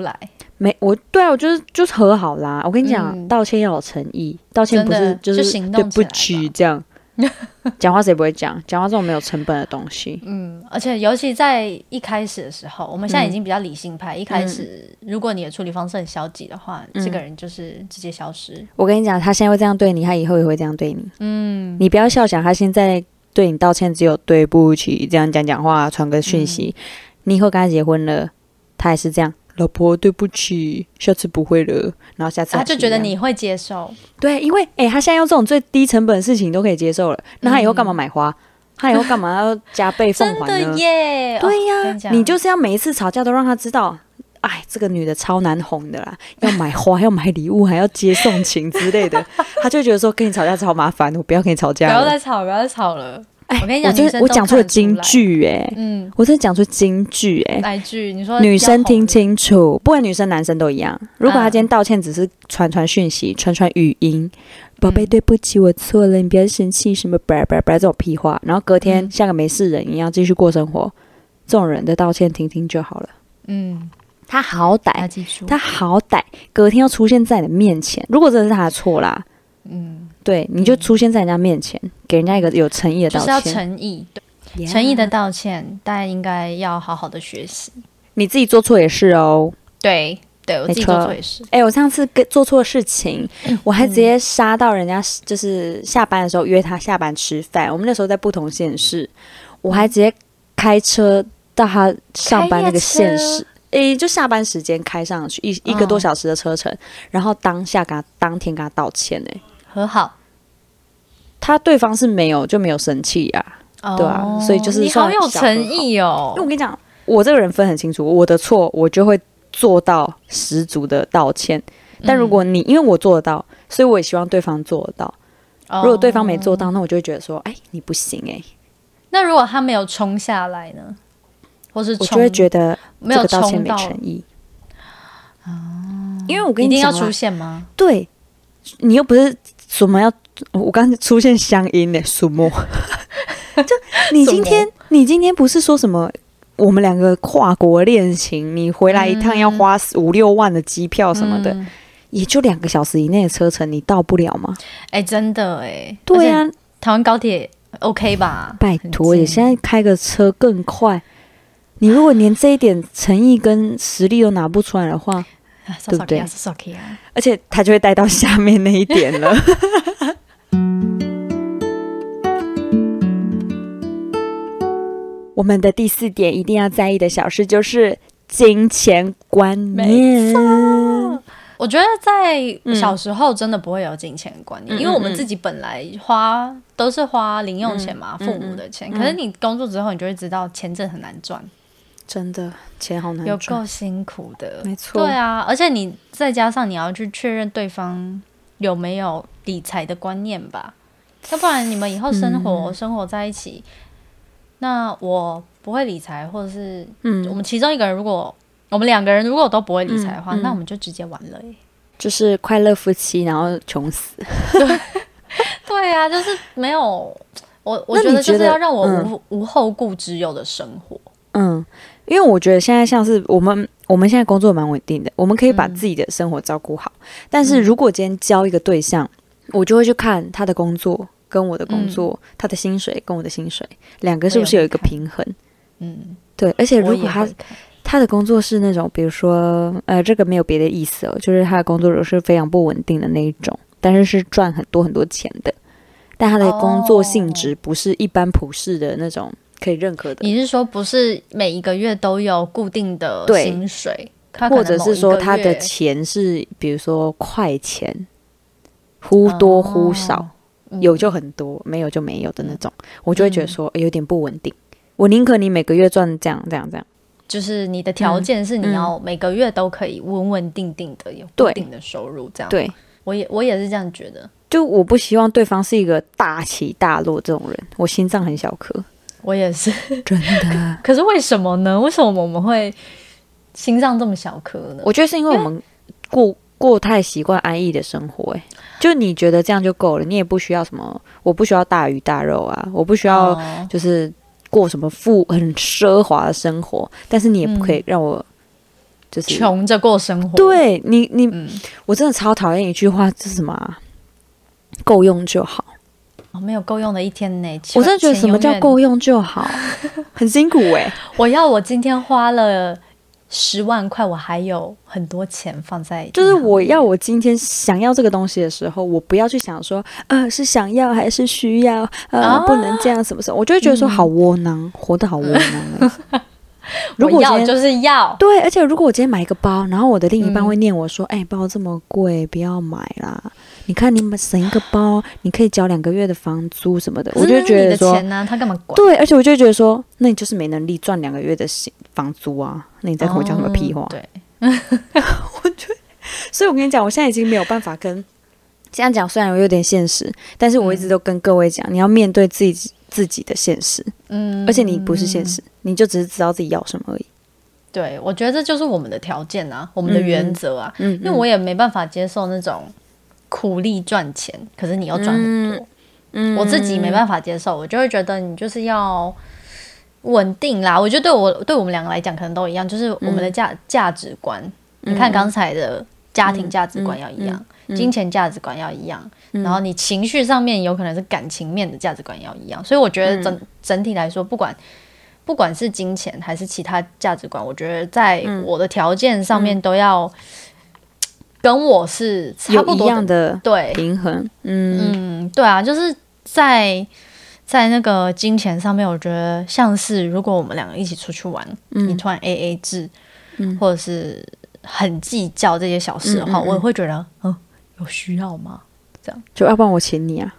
没，我对啊，我就是就是和好啦。我跟你讲，嗯道歉要有诚意，道歉不是就就是对不起这样。讲话谁不会讲？讲话这种没有成本的东西，嗯，而且尤其在一开始的时候，我们现在已嗯经比较理性派。一开始，如果你的处理方式很消极的话，嗯这个人就是直接消失。我跟你讲，他现在会这样对你，他以后也会这样对你。嗯，你不要笑想他现在对你道歉只有对不起这样讲讲话，传个讯息。嗯你以后跟他结婚了，他也是这样。老婆，对不起，下次不会了。然后下次他就觉得你会接受，对，因为诶，他现在用这种最低成本的事情都可以接受了，那他以后干嘛买花？他以后干嘛要加倍奉真的还呢？耶！对呀、你就是要每一次吵架都让他知道，哎，这个女的超难哄的啦，要买花，要买礼物，还要接送情之类的，他就觉得说跟你吵架超麻烦，我不要跟你吵架不。要再吵，不要再吵了。哎，我跟你讲真女生都我讲出了看得出金句哎、嗯，我真的讲出京剧哎、哪句？你说女生听清楚，不管女生男生都一样。如果他嗯今天道歉只是传传讯息、传传语音，宝贝，嗯对不起，我错了，你不要生气，什么叭叭叭这种屁话，然后隔天嗯。像个没事人一样继续过生活，这种人的道歉听听就好了。嗯，他好歹，他好歹隔天要出现在你的面前，如果真的是他的错啦，嗯，对，你就出现在人家面前，给人家一个有诚意的道就是要歉，诚意，诚意的道歉，大家应该要好好的学习。你自己做错也是哦。对，对我自己做错也是。哎、我上次跟做错事情，我还直接杀到人家，就是下班的时候约他下班吃饭。我们那时候在不同县市，我还直接开车到他上班那个县市，诶、就下班时间开上去一一个多小时的车程，然后当下给他当天给他道歉、诶，和好，他对方是没有就没有生气呀、对啊哦所以就是你好有诚意哦因为我。跟你讲，我这个人分很清楚，我的错我就会做到十足的道歉。但如果你因为我做得到，所以我也希望对方做得到。哦如果对方没做到，那我就会觉得说，哎，你不行哎、那如果他没有冲下来呢？或是我就会觉得没有道歉没，诚意。因为我跟你一定要出现吗？对你又不是什么要，我刚才出现乡音呢，什么？就你今天，你今天不是说什么？我们两个跨国恋情，你回来一趟要花五六万的机票什么的，嗯也就两个小时以内的车程，你到不了吗？哎、真的哎，对啊，台湾高铁 OK 吧？拜托，近你现在开个车更快。你如果连这一点诚意跟实力都拿不出来的话，啊 对不对？而且他就会带到下面那一点了。我们的第四点一定要在意的小事就是金钱观念。我觉得在嗯。小时候真的不会有金钱观念，嗯因为我们自己本来花都是花零用钱嘛，嗯父母的钱。嗯。可是你工作之后，你就会知道钱真的很难赚，真的钱好难有，够辛苦的。没错。对啊，而且你再加上你要去确认对方有没有理财的观念吧，要不然你们以后生活、嗯。生活在一起，那我不会理财，或者是嗯。我嗯，们其中一个人如果我们两个人如果都不会理财的话，嗯嗯那我们就直接完了耶。就是快乐夫妻，然后穷死。对。对啊，就是没有我，我觉得就是要让我无、嗯。无后顾之忧的生活。嗯，因为我觉得现在像是我们，我们现在工作蛮稳定的，我们可以把嗯。自己的生活照顾好。但是如果今天交一个对象，我就会去看他的工作跟我的工作，他的薪水跟我的薪水，两个是不是有一个平衡？嗯，对，而且如果他他的工作是那种，比如说，呃，这个没有别的意思哦，就是他的工作如果是非常不稳定的那一种，但是是赚很多很多钱的，但他的工作性质不是一般普世的那种可以认可的，你是说不是每一个月都有固定的薪水，或者是说他的钱是比如说快钱，忽多忽少，有就很多，没有就没有的那种，我就会觉得说、诶有点不稳定。我宁可你每个月赚这样这样这样，就是你的条件是你要每个月都可以稳稳定定的有固定的收入，这样。对，我也我也是这样觉得，就我不希望对方是一个大起大落这种人，我心脏很小颗，我也是。真的。可是为什么呢？为什么我们会心脏这么小颗呢？我觉得是因为我们过过太习惯安逸的生活、哎，就你觉得这样就够了，你也不需要什么，我不需要大鱼大肉啊，我不需要哦就是过什么富很奢华的生活，但是你也不可以让我就是穷着过生活。，对你你、嗯，我真的超讨厌一句话，这是什么、啊？够用就好。哦，没有够用的一天呢。我真的觉得什么叫够用就好，很辛苦哎、我要我今天花了十万块，我还有很多钱放在，就是我要我今天想要这个东西的时候，我不要去想说，呃，是想要还是需要，呃，啊不能这样什么什么，我就会觉得说好窝囊，活得好窝囊、欸。如果要就是要，对，而且如果我今天买一个包，然后我的另一半会念我说：“哎、包这么贵，不要买啦！你看你们省一个包，你可以交两个月的房租什么的。”我就觉得说，钱呢、他干嘛管？对，而且我就觉得说，那你就是没能力赚两个月的薪房租啊，那你在跟我讲什么屁话？哦 对，所以我跟你讲，我现在已经没有办法跟这样讲，虽然我有点现实，但是我一直都跟各位讲，你要面对自己自己的现实，嗯。而且你不是现实，你就只是知道自己要什么而已。对，我觉得这就是我们的条件啊，我们的原则啊，嗯，因为我也没办法接受那种苦力赚钱，可是你要赚很多，嗯我自己没办法接受，我就会觉得你就是要稳定啦。我觉得对我对我们两个来讲，可能都一样，就是我们的价、价值观。你看刚才的家庭价值观要一样，金钱价值观要一样，然后你情绪上面有可能是感情面的价值观要一样。所以我觉得整、整体来说，不管不管是金钱还是其他价值观，我觉得在我的条件上面都要跟我是差不多样的对，平衡，嗯。嗯，对啊，就是在在那个金钱上面，我觉得像是如果我们两个一起出去玩，嗯。你突然 A A 制，或者是很计较这些小事的话，我也会觉得，嗯，有需要吗？这样。就要不然我请你啊，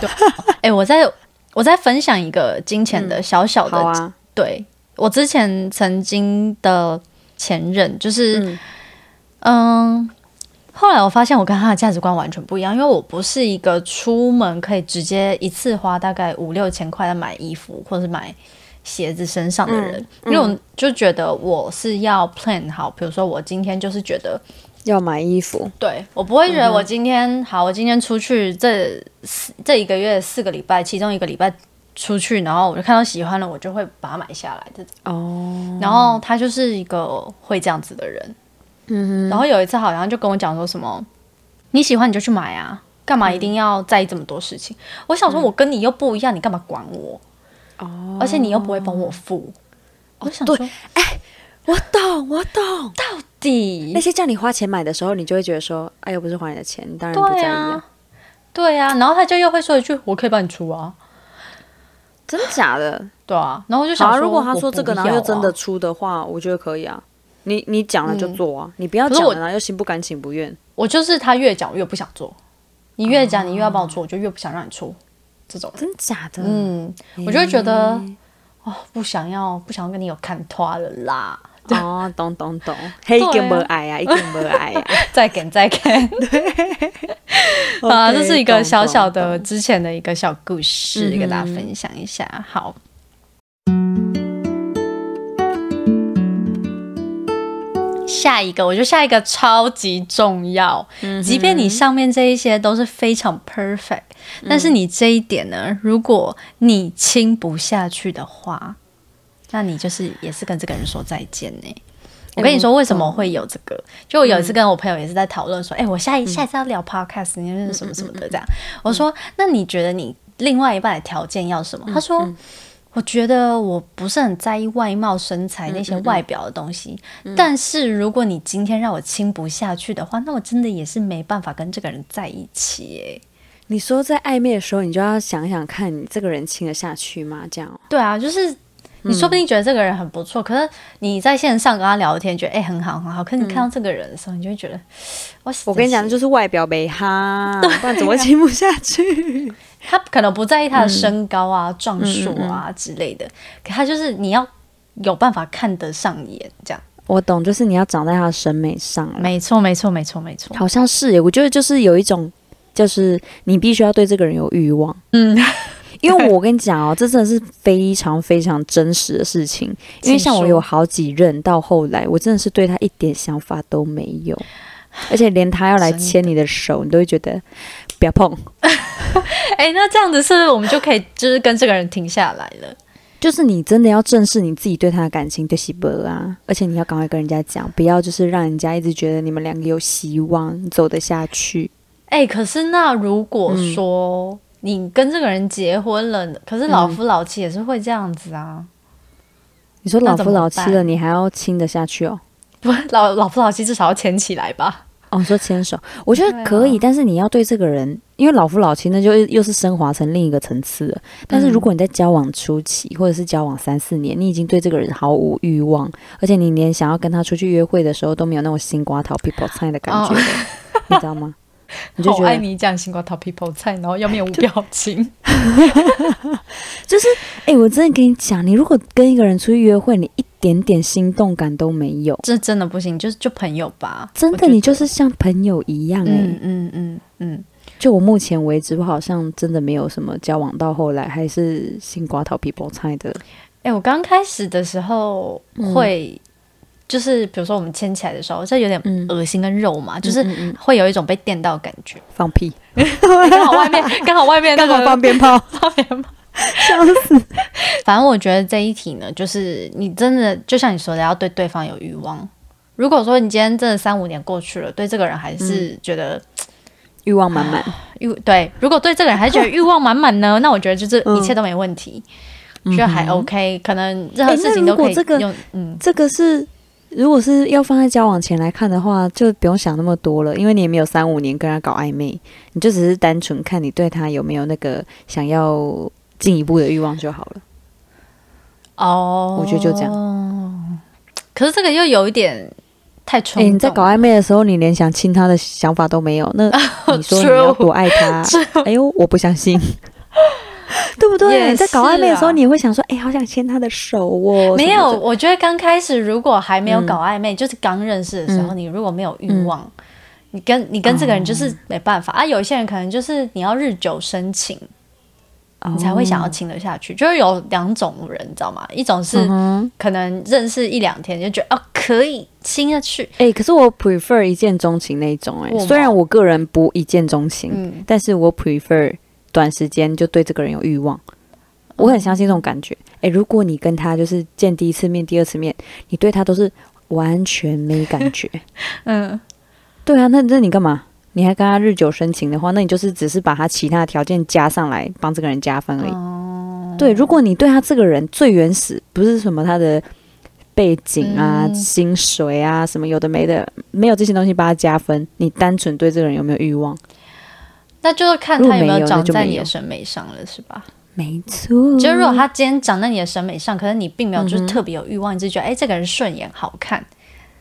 对。哎、我在我在分享一个金钱的小小的，对我之前曾经的前任，就是嗯。嗯，后来我发现我跟他的价值观完全不一样，因为我不是一个出门可以直接一次花大概五六千块来买衣服或者是买鞋子身上的人，因为我就觉得我是要 plan 好，比如说我今天就是觉得，要买衣服，对我不会觉得我今天、好，我今天出去这四这一个月四个礼拜，其中一个礼拜。出去，然后我就看到喜欢了，我就会把它买下来。哦，然后他就是一个会这样子的人。嗯然后有一次好像就跟我讲说什么，你喜欢你就去买啊，干嘛一定要在意这么多事情？我想说，我跟你又不一样，你干嘛管我？哦，而且你又不会帮我付。我想说，我懂，我懂。到底那些叫你花钱买的时候，你就会觉得说，哎，又不是花你的钱，你当然不在意对啊啊。，对啊，然后他就又会说一句：“我可以帮你出啊。真的假的？”对啊，然后我就想说，如果他说这个，然后又真的啊，出的话，我觉得可以啊。你你讲了就做啊，你不要讲了，然后又心不甘情不愿。我就是他越讲我越不想做，你越讲你越要帮我出，我就越不想让你出。这种，真假的？嗯，我就会觉得哦，不想要，不想要跟你有看拖了啦。哦，懂懂懂，嘿，一定没爱啊，一定没爱啊。再给再给，啊，OK，这是一个小小的之前的一个小故事，跟大家分享一下。好，下一个，我觉得下一个超级重要。嗯即便你上面这一些都是非常 perfect，但是你这一点呢，如果你亲不下去的话，那你就是也是跟这个人说再见呢、我跟你说，为什么会有这个？就我有一次跟我朋友也是在讨论说，哎、我下一下一次要聊 podcast，你是什么什么的这样。我说，那你觉得你另外一半的条件要什么？他说。我觉得我不是很在意外貌、身材那些外表的东西，但是如果你今天让我亲不下去的话，那我真的也是没办法跟这个人在一起耶。你说在暧昧的时候，你就要想想看你这个人亲得下去吗？这样哦对啊，就是你说不定觉得这个人很不错，可是你在线上跟他聊天，觉得哎、很好很好，可是你看到这个人的时候，你就会觉得，我我跟你讲，就是外表美哈，不然怎么会亲不下去？他可能不在意他的身高啊、壮硕啊之类的，可他就是你要有办法看得上眼，这样。我懂，就是你要长在他的审美上了。没错，没错，没错，没错。好像是耶，我觉得就是有一种，就是你必须要对这个人有欲望。嗯，因为我跟你讲哦，这真的是非常非常真实的事情。因为像我有好几任，到后来我真的是对他一点想法都没有，而且连他要来牵你的手，你都会觉得不要碰。哎、那这样子是不是我们就可以就是跟这个人停下来了？就是你真的要正视你自己对他的感情对西伯啊，而且你要赶快跟人家讲，不要就是让人家一直觉得你们两个有希望走得下去。哎、可是那如果说你跟这个人结婚了，可是老夫老妻也是会这样子啊。你说老夫老妻了，你还要亲得下去哦？不，老老夫老妻至少要牵起来吧？哦，说牵手，我觉得可以，但是你要对这个人，因为老夫老妻，那就又是升华成另一个层次了。但是如果你在交往初期，或者是交往三四年，你已经对这个人毫无欲望，而且你连想要跟他出去约会的时候都没有那种心瓜桃 people 菜的感觉了，你知道吗？你就好爱觉得你讲西瓜桃 people 菜，然后要面无表 情。就是，哎、我真的跟你讲，你如果跟一个人出去约会，你一点点心动感都没有，这真的不行，就是就朋友吧。真的，你就是像朋友一样、哎、嗯嗯嗯嗯，就我目前为止，我好像真的没有什么交往到后来还是心瓜桃 people 菜的。哎、我刚开始的时候嗯会，就是比如说我们牵起来的时候，这有点嗯恶心跟肉嘛，就是会有一种被电到的感觉。放屁，刚好外面，刚好外面那刚好个放鞭炮，放鞭炮。笑死！反正我觉得这一题呢，就是你真的就像你说的，要对对方有欲望。如果说你今天真的三五年过去了，对这个人还是觉得欲望满满，欲、对，如果对这个人还是觉得欲望满满呢，那我觉得就是嗯一切都没问题，觉得还 OK，可能任何事情都可以用。嗯，这个是。如果是要放在交往前来看的话，就不用想那么多了，因为你也没有三五年跟他搞暧昧，你就只是单纯看你对他有没有那个想要进一步的欲望就好了。哦，我觉得就这样。可是这个又有一点太冲哎、动。你在搞暧昧的时候，你连想亲他的想法都没有，那你说你要多爱他？哎呦，我不相信，对不对？在搞暧昧的时候，你也会想说，哎、好想牵他的手哦。没有，我觉得刚开始如果还没有搞暧昧，就是刚认识的时候，嗯你如果没有欲望，你跟你跟这个人就是没办法、啊。有一些人可能就是你要日久生情，你才会想要哦亲得下去。就是有两种人，你知道吗？一种是可能认识一两天就觉得哦可以亲下去，哎、可是我 prefer 一见钟情那一种、哎我，虽然我个人不一见钟情，嗯，但是我 prefer 短时间就对这个人有欲望。我很相信这种感觉。哎、如果你跟他就是见第一次面、第二次面，你对他都是完全没感觉，嗯，对啊，那那你干嘛？你还跟他日久生情的话，那你就是只是把他其他的条件加上来，帮这个人加分而已。哦，对，如果你对他这个人最原始，不是什么他的背景啊、嗯薪水啊什么有的没的，没有这些东西帮他加分，你单纯对这个人有没有欲望？那就是看他有没有长在你的审美上了，是吧？没错，就是如果他今天长在你的审美上，可是你并没有就是特别有欲望，你就觉得哎、这个人顺眼好看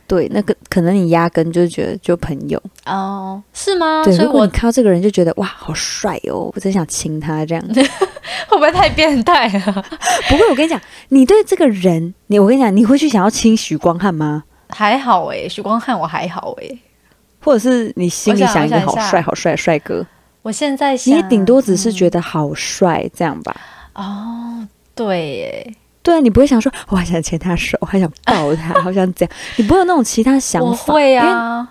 对那个可能你压根就是觉得就朋友，哦，是吗？对，所以我看到这个人就觉得哇好帅哦，我真想亲他这样。会不会太变态了？不过我跟你讲，你对这个人，你我跟你讲，你会去想要亲许光汉吗？还好哎、许光汉我还好哎、或者是你心里想想一个好帅好帅的帅哥，我现在想你也顶多只是觉得好帅这样吧？哦，对耶，对啊，你不会想说，我还想牵他手，我还想抱他，好想这样，你不会有那种其他想我法。会啊。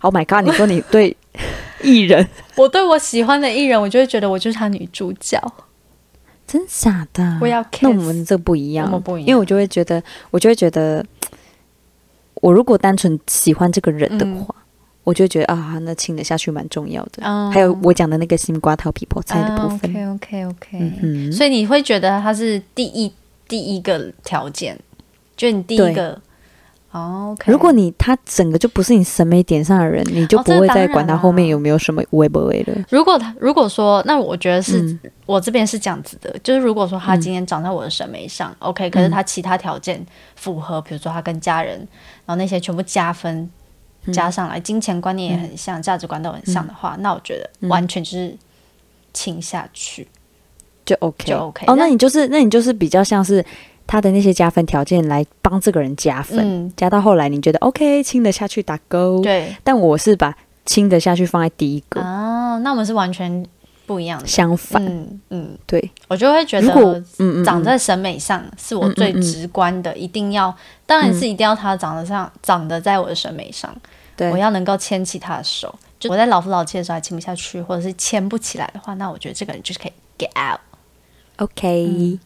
，Oh my god！你说你对艺人，我对我喜欢的艺人，我就会觉得我就是他女主角。真假的？我要那我们这不一样，我不一样因为我就会觉得，我就会觉得，我如果单纯喜欢这个人的话，我就觉得啊，那亲得下去蛮重要的。嗯还有我讲的那个西瓜桃皮泡菜的部分，OK OK OK，、嗯哼，所以你会觉得他是第一第一个条件，就你第一个。哦 OK，如果你他整个就不是你审美点上的人，你就哦不会再管他后面有没有什么微不微的。如果他如果说，那我觉得是、嗯我这边是这样子的，就是如果说他今天长在我的审美上、o k 可是他其他条件符合，比如说他跟家人，然后那些全部加分、嗯加上来，金钱观念也很像，价值观都很像的话，那我觉得完全就是亲下去。就 OK，就 OK 哦，那那你就是那你就是比较像是他的那些加分条件来帮这个人加分，嗯，加到后来你觉得 OK，亲得下去打勾。对。但我是把亲得下去放在第一个，哦，那我们是完全不一样的。相反，嗯嗯，对，我就会觉得长在审美上是我最嗯嗯。嗯直观的，一定要，当然是一定要他长得上，长得在我的审美上，对。我要能够牵起他的手。就我在老夫老妻的时候还牵不下去，或者是牵不起来的话，那我觉得这个人就是可以 get out。OK，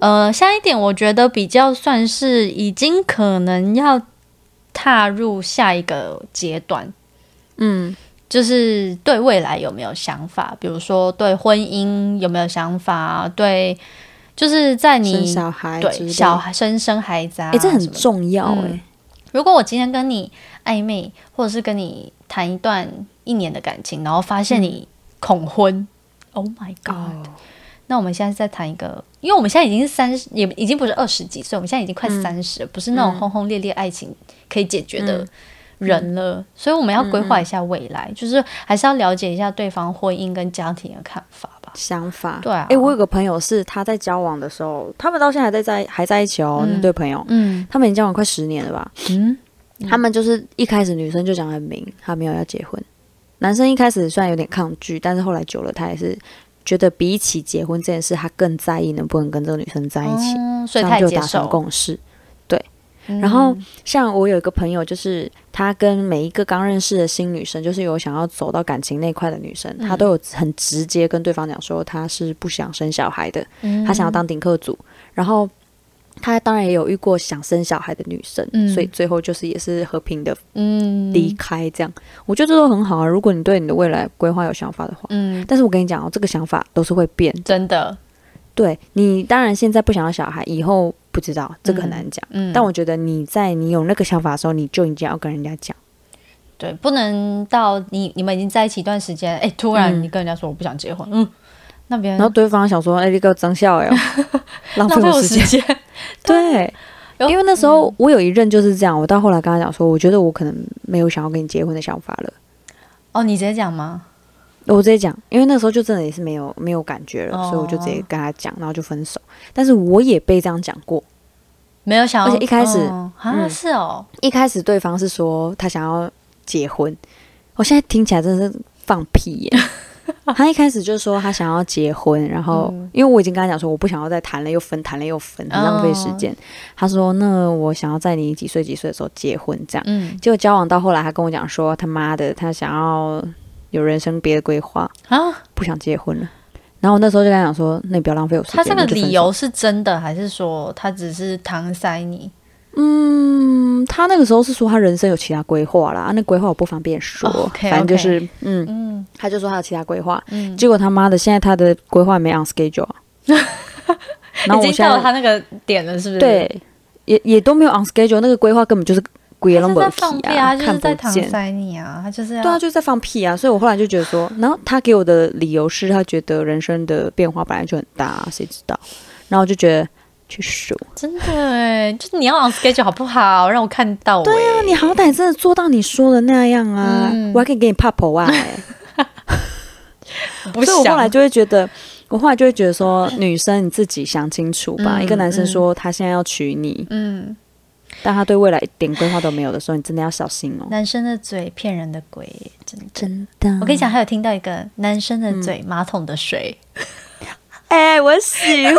呃，下一点我觉得比较算是已经可能要踏入下一个阶段，嗯。就是对未来有没有想法，比如说对婚姻有没有想法，对就是在你生小孩对小孩生生孩子啊，哎、这很重要哎、嗯。如果我今天跟你暧昧，或者是跟你谈一段一年的感情，然后发现你恐婚、o h my god！、哦那我们现在再谈一个，因为我们现在已经是三十，也已经不是二十几岁，我们现在已经快三十、了，不是那种轰轰烈烈爱情可以解决的人了，所以我们要规划一下未来，就是还是要了解一下对方婚姻跟家庭的看法吧。想法。对啊哎、我有个朋友是他在交往的时候，他们到现在还在在还在一起哦，嗯那对朋友，嗯他们已经交往快十年了吧？嗯，他们就是一开始女生就讲很明，他没有要结婚。男生一开始虽然有点抗拒，但是后来久了，他也是觉得比起结婚这件事，他更在意能不能跟这个女生在一起，嗯所以这样就达成。共识。嗯然后像我有一个朋友，就是他跟每一个刚认识的新女生，就是有想要走到感情那块的女生，她都有很直接跟对方讲说，她是不想生小孩的，嗯她想要当顶客组。然后她当然也有遇过想生小孩的女生，嗯所以最后就是也是和平的嗯离开。这样，我觉得这都很好啊。如果你对你的未来规划有想法的话，嗯，但是我跟你讲哦，这个想法都是会变。真的，对你当然现在不想要小孩，以后不知道，这个很难讲。嗯，但我觉得你在你有那个想法的时候，你就已经要跟人家讲。对，不能到你你们已经在一起一段时间，哎，突然嗯你跟人家说我不想结婚，嗯，那边然后对方想说：“哎、你给我增效哎，浪费我我时间。对，因为那时候我有一任就是这样，我到后来跟他讲说，我觉得我可能没有想要跟你结婚的想法了。哦，你直接讲吗？我直接讲，因为那时候就真的也是没有没有感觉了，哦所以我就直接跟他讲，然后就分手。但是我也被这样讲过，没有想要，而且一开始哦是哦，一开始对方是说他想要结婚，我现在听起来真的是放屁耶。他一开始就说他想要结婚，然后、嗯因为我已经跟他讲说我不想要再谈了又分，谈了又分，很浪费时间。他说那我想要在你几岁几岁的时候结婚，这样。嗯结果交往到后来，他跟我讲说他妈的他想要有人生别的规划，啊，不想结婚了。然后我那时候就跟他讲说，那你不要浪费我时间。他这个理由是真的，还是说他只是搪塞你？嗯，他那个时候是说他人生有其他规划啦，啊那规划我不方便说，反正就是嗯，嗯他就说他有其他规划，嗯，结果他妈的现在他的规划没 on schedule 啊，然后已经到了他那个点了，是不是？，对也也都没有 on schedule，那个规划根本就是鬼他就是在龙不放屁啊，看不见。在搪塞你啊，他就是对啊，就是在放屁啊！所以我后来就觉得说，然后他给我的理由是他觉得人生的变化本来就很大、啊，谁知道？然后我就觉得去数，真的哎，就是你要 on schedule 好不好？让我看到。对啊，你好歹真的做到你说的那样啊，嗯我还可以给你怕婆啊、所以我后来就会觉得，我后来就会觉得说，女生你自己想清楚吧。嗯一个男生说他现在要娶你，嗯，但他对未来一点规划都没有的时候，你真的要小心哦。男生的嘴骗人的鬼，真的。真的，我跟你讲，还有听到一个男生的嘴，马桶的水，哎、我喜欢，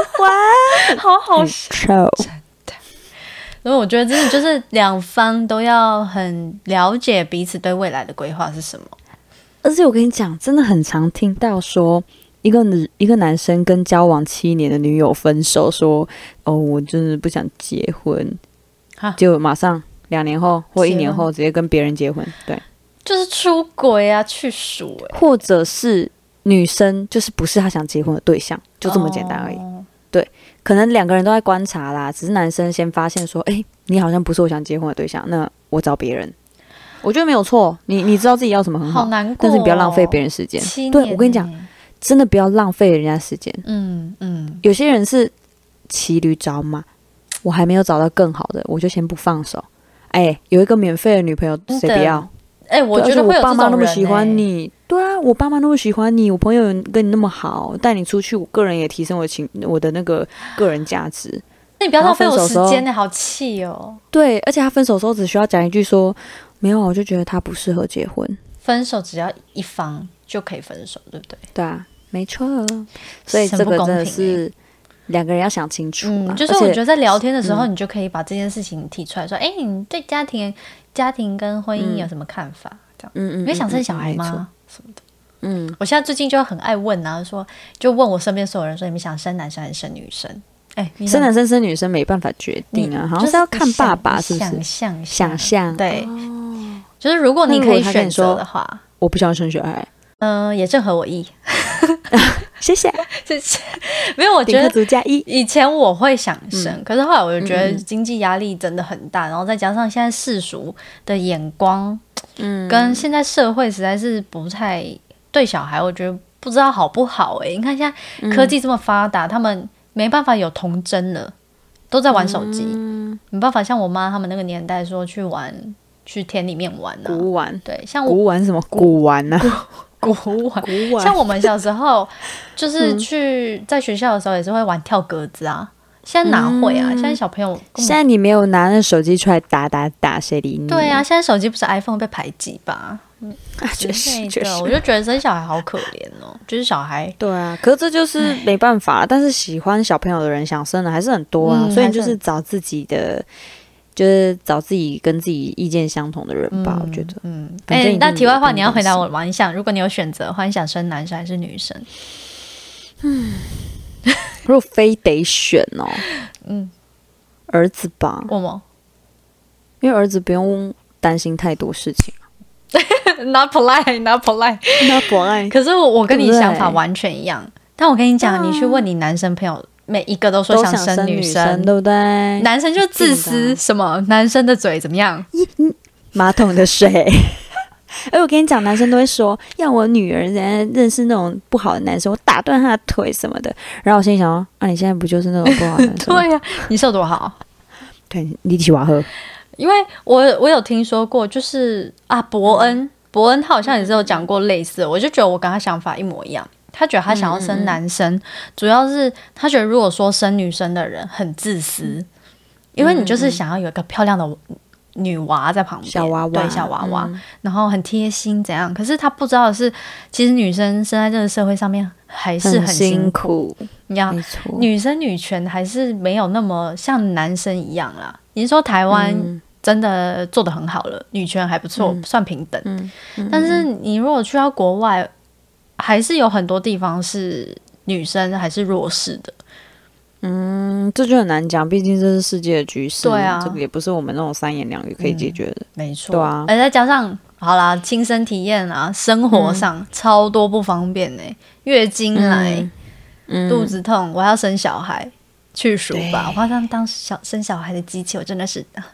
好好笑，真的。所以我觉得真的就是两方都要很了解彼此对未来的规划是什么。而且我跟你讲，真的很常听到说，一个女一个男生跟交往七年的女友分手，说：“哦，我真的不想结婚。哈”就马上两年后或一年后直接跟别人结婚，对，就是出轨啊，去数哎、或者是女生就是不是他想结婚的对象，就这么简单而已。对可能两个人都在观察啦，只是男生先发现说：“哎、你好像不是我想结婚的对象，那我找别人。”我觉得没有错，你你知道自己要什么很好，好难过、哦。但是你不要浪费别人时间。对我跟你讲，，真的不要浪费人家时间。嗯嗯，有些人是骑驴找马，我还没有找到更好的，我就先不放手。哎，有一个免费的女朋友，谁不要？哎、我觉得会有我爸妈那么喜欢欸，你，对啊，我爸妈那么喜欢你，我朋友跟你那么好，带你出去，我个人也提升我情我的那个个人价值。那你不要浪费我时间呢、好气哦！对，而且他分手的时候只需要讲一句说没有，我就觉得他不适合结婚。分手只要一方就可以分手，对不对？对啊，没错。所以这个是两个人要想清楚啊。嗯，就是我觉得在聊天的时候，你就可以把这件事情提出来说，哎、你对家庭、家庭跟婚姻有什么看法？这样，嗯嗯，你会想生嗯小孩？吗？什么的。嗯，我现在最近就很爱问啊，说就问我身边所有人说，你们想生男生还是生女生？生男生生女生没办法决定啊，好像就是要看爸爸是不是？想象想象对，就是如果你可以选择的话，我不想生小孩，嗯、也正合我意。谢谢。谢谢。没有，我觉得族加一，以前我会想生，嗯。可是后来我就觉得经济压力真的很大，然后再加上现在世俗的眼光，嗯，跟现在社会实在是不太对小孩，我觉得不知道好不好哎、你看现在科技这么发达，他们没办法有童真了，都在玩手机，嗯。没办法像我妈他们那个年代说去玩去田里面玩啊。古玩，对，像古玩什么？古玩呢？古玩，古玩像我们小时候，就是嗯去在学校的时候也是会玩跳格子啊。现在哪会啊？嗯现在小朋友现在你没有拿那手机出来打打打，谁理你？对啊，，现在手机不是 iPhone 被排挤吧？啊确实确实我。就觉得生小孩好可怜哦，就是小孩对啊，可是这就是没办法，但是喜欢小朋友的人想生的还是很多啊，嗯所以就是找自己的，就是找自己跟自己意见相同的人吧，我觉得。嗯，反正一定那题外话，你要回答我吗？你想，如果你有选择的话，你想生男生还是女生？嗯如果非得选哦，嗯，儿子吧，我吗因为儿子不用担心太多事情。Not polite, not polite。那不爱可是我我跟你想法完全一样，但我跟你讲，你去问你男生朋友，每一个都说都想生女生，对不对？男生就自私，什么男生的嘴怎么样？马桶的水。哎，我跟你讲，男生都会说，要我女儿人家认识那种不好的男生，我打断他的腿什么的。然后我心里想说，啊，你现在不就是那种不好的男生？对呀、你是有多好？对，你起瓦喝，因为我我有听说过，就是啊，伯恩，伯恩他好像也是有讲过类似，我就觉得我跟他想法一模一样。他觉得他想要生男生，主要是他觉得如果说生女生的人很自私，因为你就是想要有一个漂亮的女娃在旁边，小娃娃，对小娃娃，嗯然后很贴心怎样。可是他不知道的是，其实女生生在这个社会上面还是很辛辛。苦，你要没错。女生女权还是没有那么像男生一样啦。你是说台湾嗯真的做的很好了，女权还不错，嗯算平等。嗯嗯但是你如果去到国外，还是有很多地方是女生还是弱势的。嗯，这就很难讲，毕竟这是世界的局势，对啊。这个也不是我们那种三言两语可以解决的。没错，对啊。而再加上好啦，亲身体验啊，生活上、超多不方便呢、月经来、嗯。肚子痛，我还要生小孩，去数吧，我好像当小生小孩的机器，我真的是，啊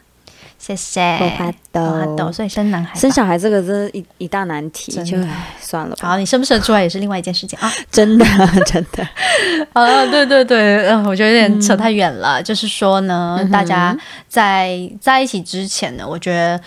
谢谢，不怕抖不怕抖，所以生男孩，生小孩这个真的一一大难题，就算了吧，好，你生不生出来也是另外一件事情。啊。真的 真的，好 了，对对对，嗯、我觉得有点扯太远了。就是说呢，嗯大家在在一起之前呢，我觉得，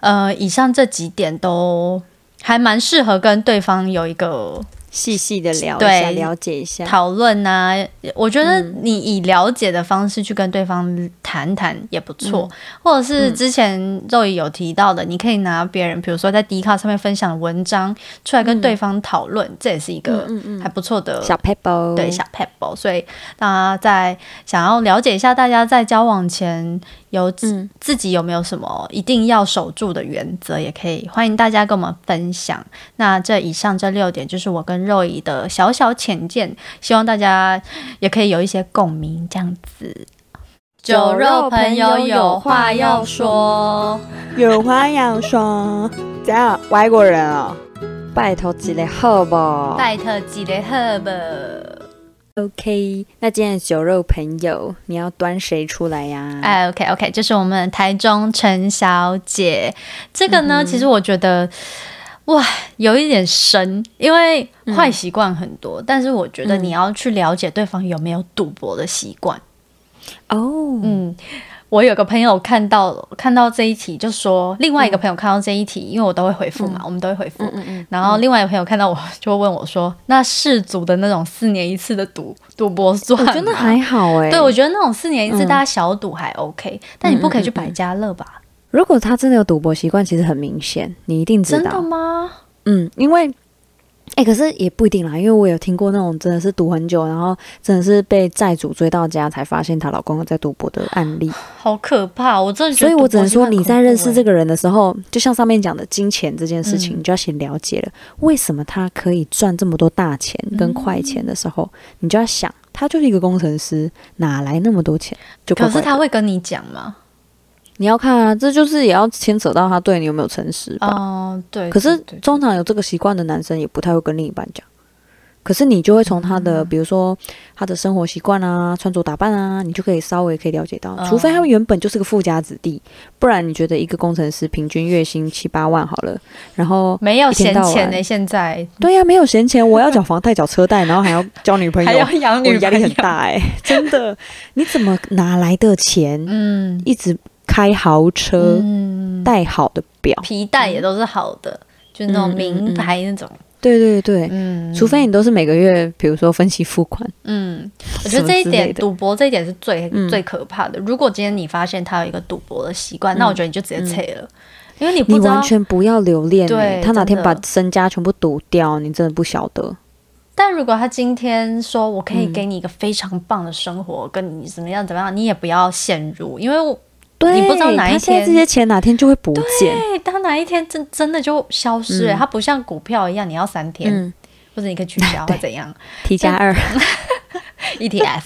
呃，以上这几点都还蛮适合跟对方有一个细细的聊一对下，了解一下。讨论呐。我觉得嗯。你以了解的方式去跟对方谈谈也不错，嗯。或者是之前肉姨有提到的，你可以拿别人，比如说在 d 卡上面分享的文章出来跟对方讨论，这也是一个还不错的小 pebble，对小 pebble，所以大家在想要了解一下，大家在交往前有自,、嗯自己有没有什么一定要守住的原则，也可以欢迎大家跟我们分享。那这以上这六点就是我跟肉姨的小小浅见，希望大家也可以有一些共鸣，这样子。酒肉朋友有话要说，有话要说。怎样？外国人哦，拜托几类好不拜特吉雷赫吧。？OK，那今天的酒肉朋友，你要端谁出来呀？哎，OK OK，就是我们台中陈小姐，这个呢，其实我觉得。哇，有一点深，因为坏习惯很多，但是我觉得你要去了解对方有没有赌博的习惯。哦，嗯，我有个朋友看到看到这一题，就说另外一个朋友看到这一题，因为我都会回复嘛，我们都会回复。嗯嗯，然后另外一个朋友看到我就会问我说：“那世足的那种四年一次的赌赌博算吗？”我觉得还好哎。对，我觉得那种四年一次嗯大家小赌还 OK，、但你不可以去百家乐吧？如果他真的有赌博习惯，其实很明显，你一定知道真的。吗？嗯，因为。哎、可是也不一定啦，因为我有听过那种真的是赌很久，然后真的是被债主追到家才发现她老公在赌博的案例。好可怕！我真的觉得所以我只能说，你在认识这个，人的时候，就像上面讲的金钱这件事情，嗯你就要先了解了，为什么他可以赚这么多大钱跟快钱的时候，你就要想，他就是一个工程师，哪来那么多钱？就怪可是他会跟你讲吗？你要看啊，这就是也要牵扯到他对你有没有诚实吧。哦，对。可是通常有这个习惯的男生，也不太会跟另一半讲。可是你就会从他嗯的，比如说他的生活习惯啊、穿着打扮啊，你就可以稍微可以了解到，嗯除非他们原本就是个富家子弟，不然你觉得一个工程师平均月薪七八万好了，然后没有闲钱呢，现在对呀、没有闲钱，我要 缴房贷、缴车贷，然后还要交女朋友，还要养女朋友，我压力很大哎、真的，你怎么哪来的钱？嗯一直开豪车，嗯，戴好的表，皮带也都是好的，就是那种名嗯牌那种，对对对，嗯，除非你都是每个月，比如说分期付款，嗯，我觉得这一点赌博这一点是最、嗯。最可怕的。如果今天你发现他有一个赌博的习惯，那我觉得你就直接撤了，因为你不你完。全不要留恋、欸。对他哪天把身家全部赌掉，你真的不晓得。但如果他今天说我可以嗯。给你一个非常棒的生活，跟你怎么样怎么样，你也不要陷入，因为我对，你不知道哪一天这些钱哪天就会不见。对他哪一天真真的就消失了、嗯。它不像股票一样，你要三天，嗯。或者你可以取消或怎样，T 加二，ETF。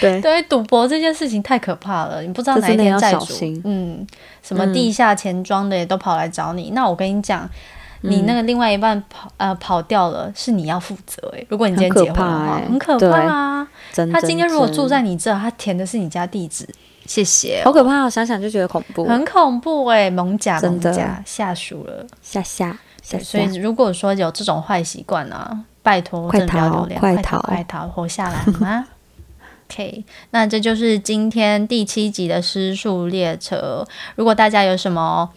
对，对，赌博这件事情太可怕了，你不知道哪一天债主，嗯，什么地下钱庄的也都跑来找你。那我跟你讲，嗯。你那个另外一半跑呃跑掉了，是你要负责诶、如果你今天结婚的话，很可对怕啊。真他今天如果住在你这，他填的是你家地址，谢谢、好可怕、哦，想想就觉得恐怖。很恐怖哎、蒙甲蒙甲下属了。下下所以，如果说有这种坏习惯啊，拜托快真的不要逃留恋，快快逃快逃，活下来好吗？OK，那这就是今天第七集的失速列车。如果大家有什么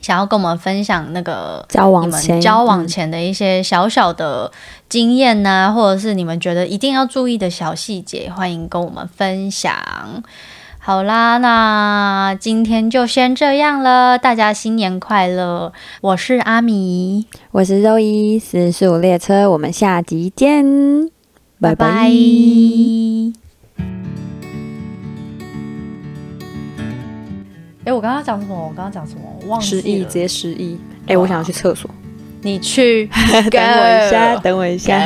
想要跟我们分享那个交往前交往嗯前的一些小小的经验呐、或者是你们觉得一定要注意的小细节，欢迎跟我们分享。好啦，那今天就先这样了，大家新年快乐！我是阿米，我是周一四十五列车，我们下集见，拜拜拜。哎、我刚刚讲什么？我刚刚讲什么？我忘失忆，直。接失忆。哎、我想要去厕所，你去 等我一下，等我一下。